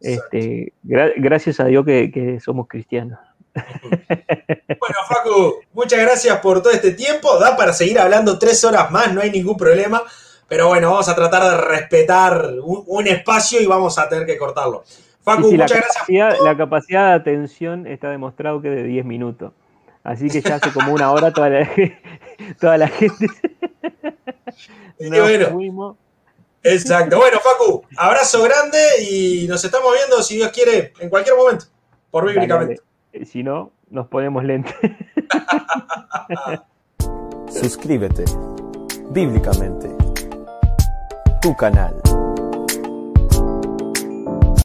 B: este, gracias a Dios que, somos cristianos.
A: Bueno, Facu, muchas gracias por todo este tiempo. Da para seguir hablando tres horas más, no hay ningún problema. Pero bueno, vamos a tratar de respetar un, espacio y vamos a tener que cortarlo.
B: Facu, muchas gracias. La capacidad de atención está demostrado que es de 10 minutos. Así que ya hace como una hora toda la, toda la gente.
A: bueno, exacto. Bueno, Facu, abrazo grande y nos estamos viendo, si Dios quiere, en cualquier momento, por bíblicamente.
B: Si no, nos ponemos lentes.
C: Suscríbete, bíblicamente tu canal.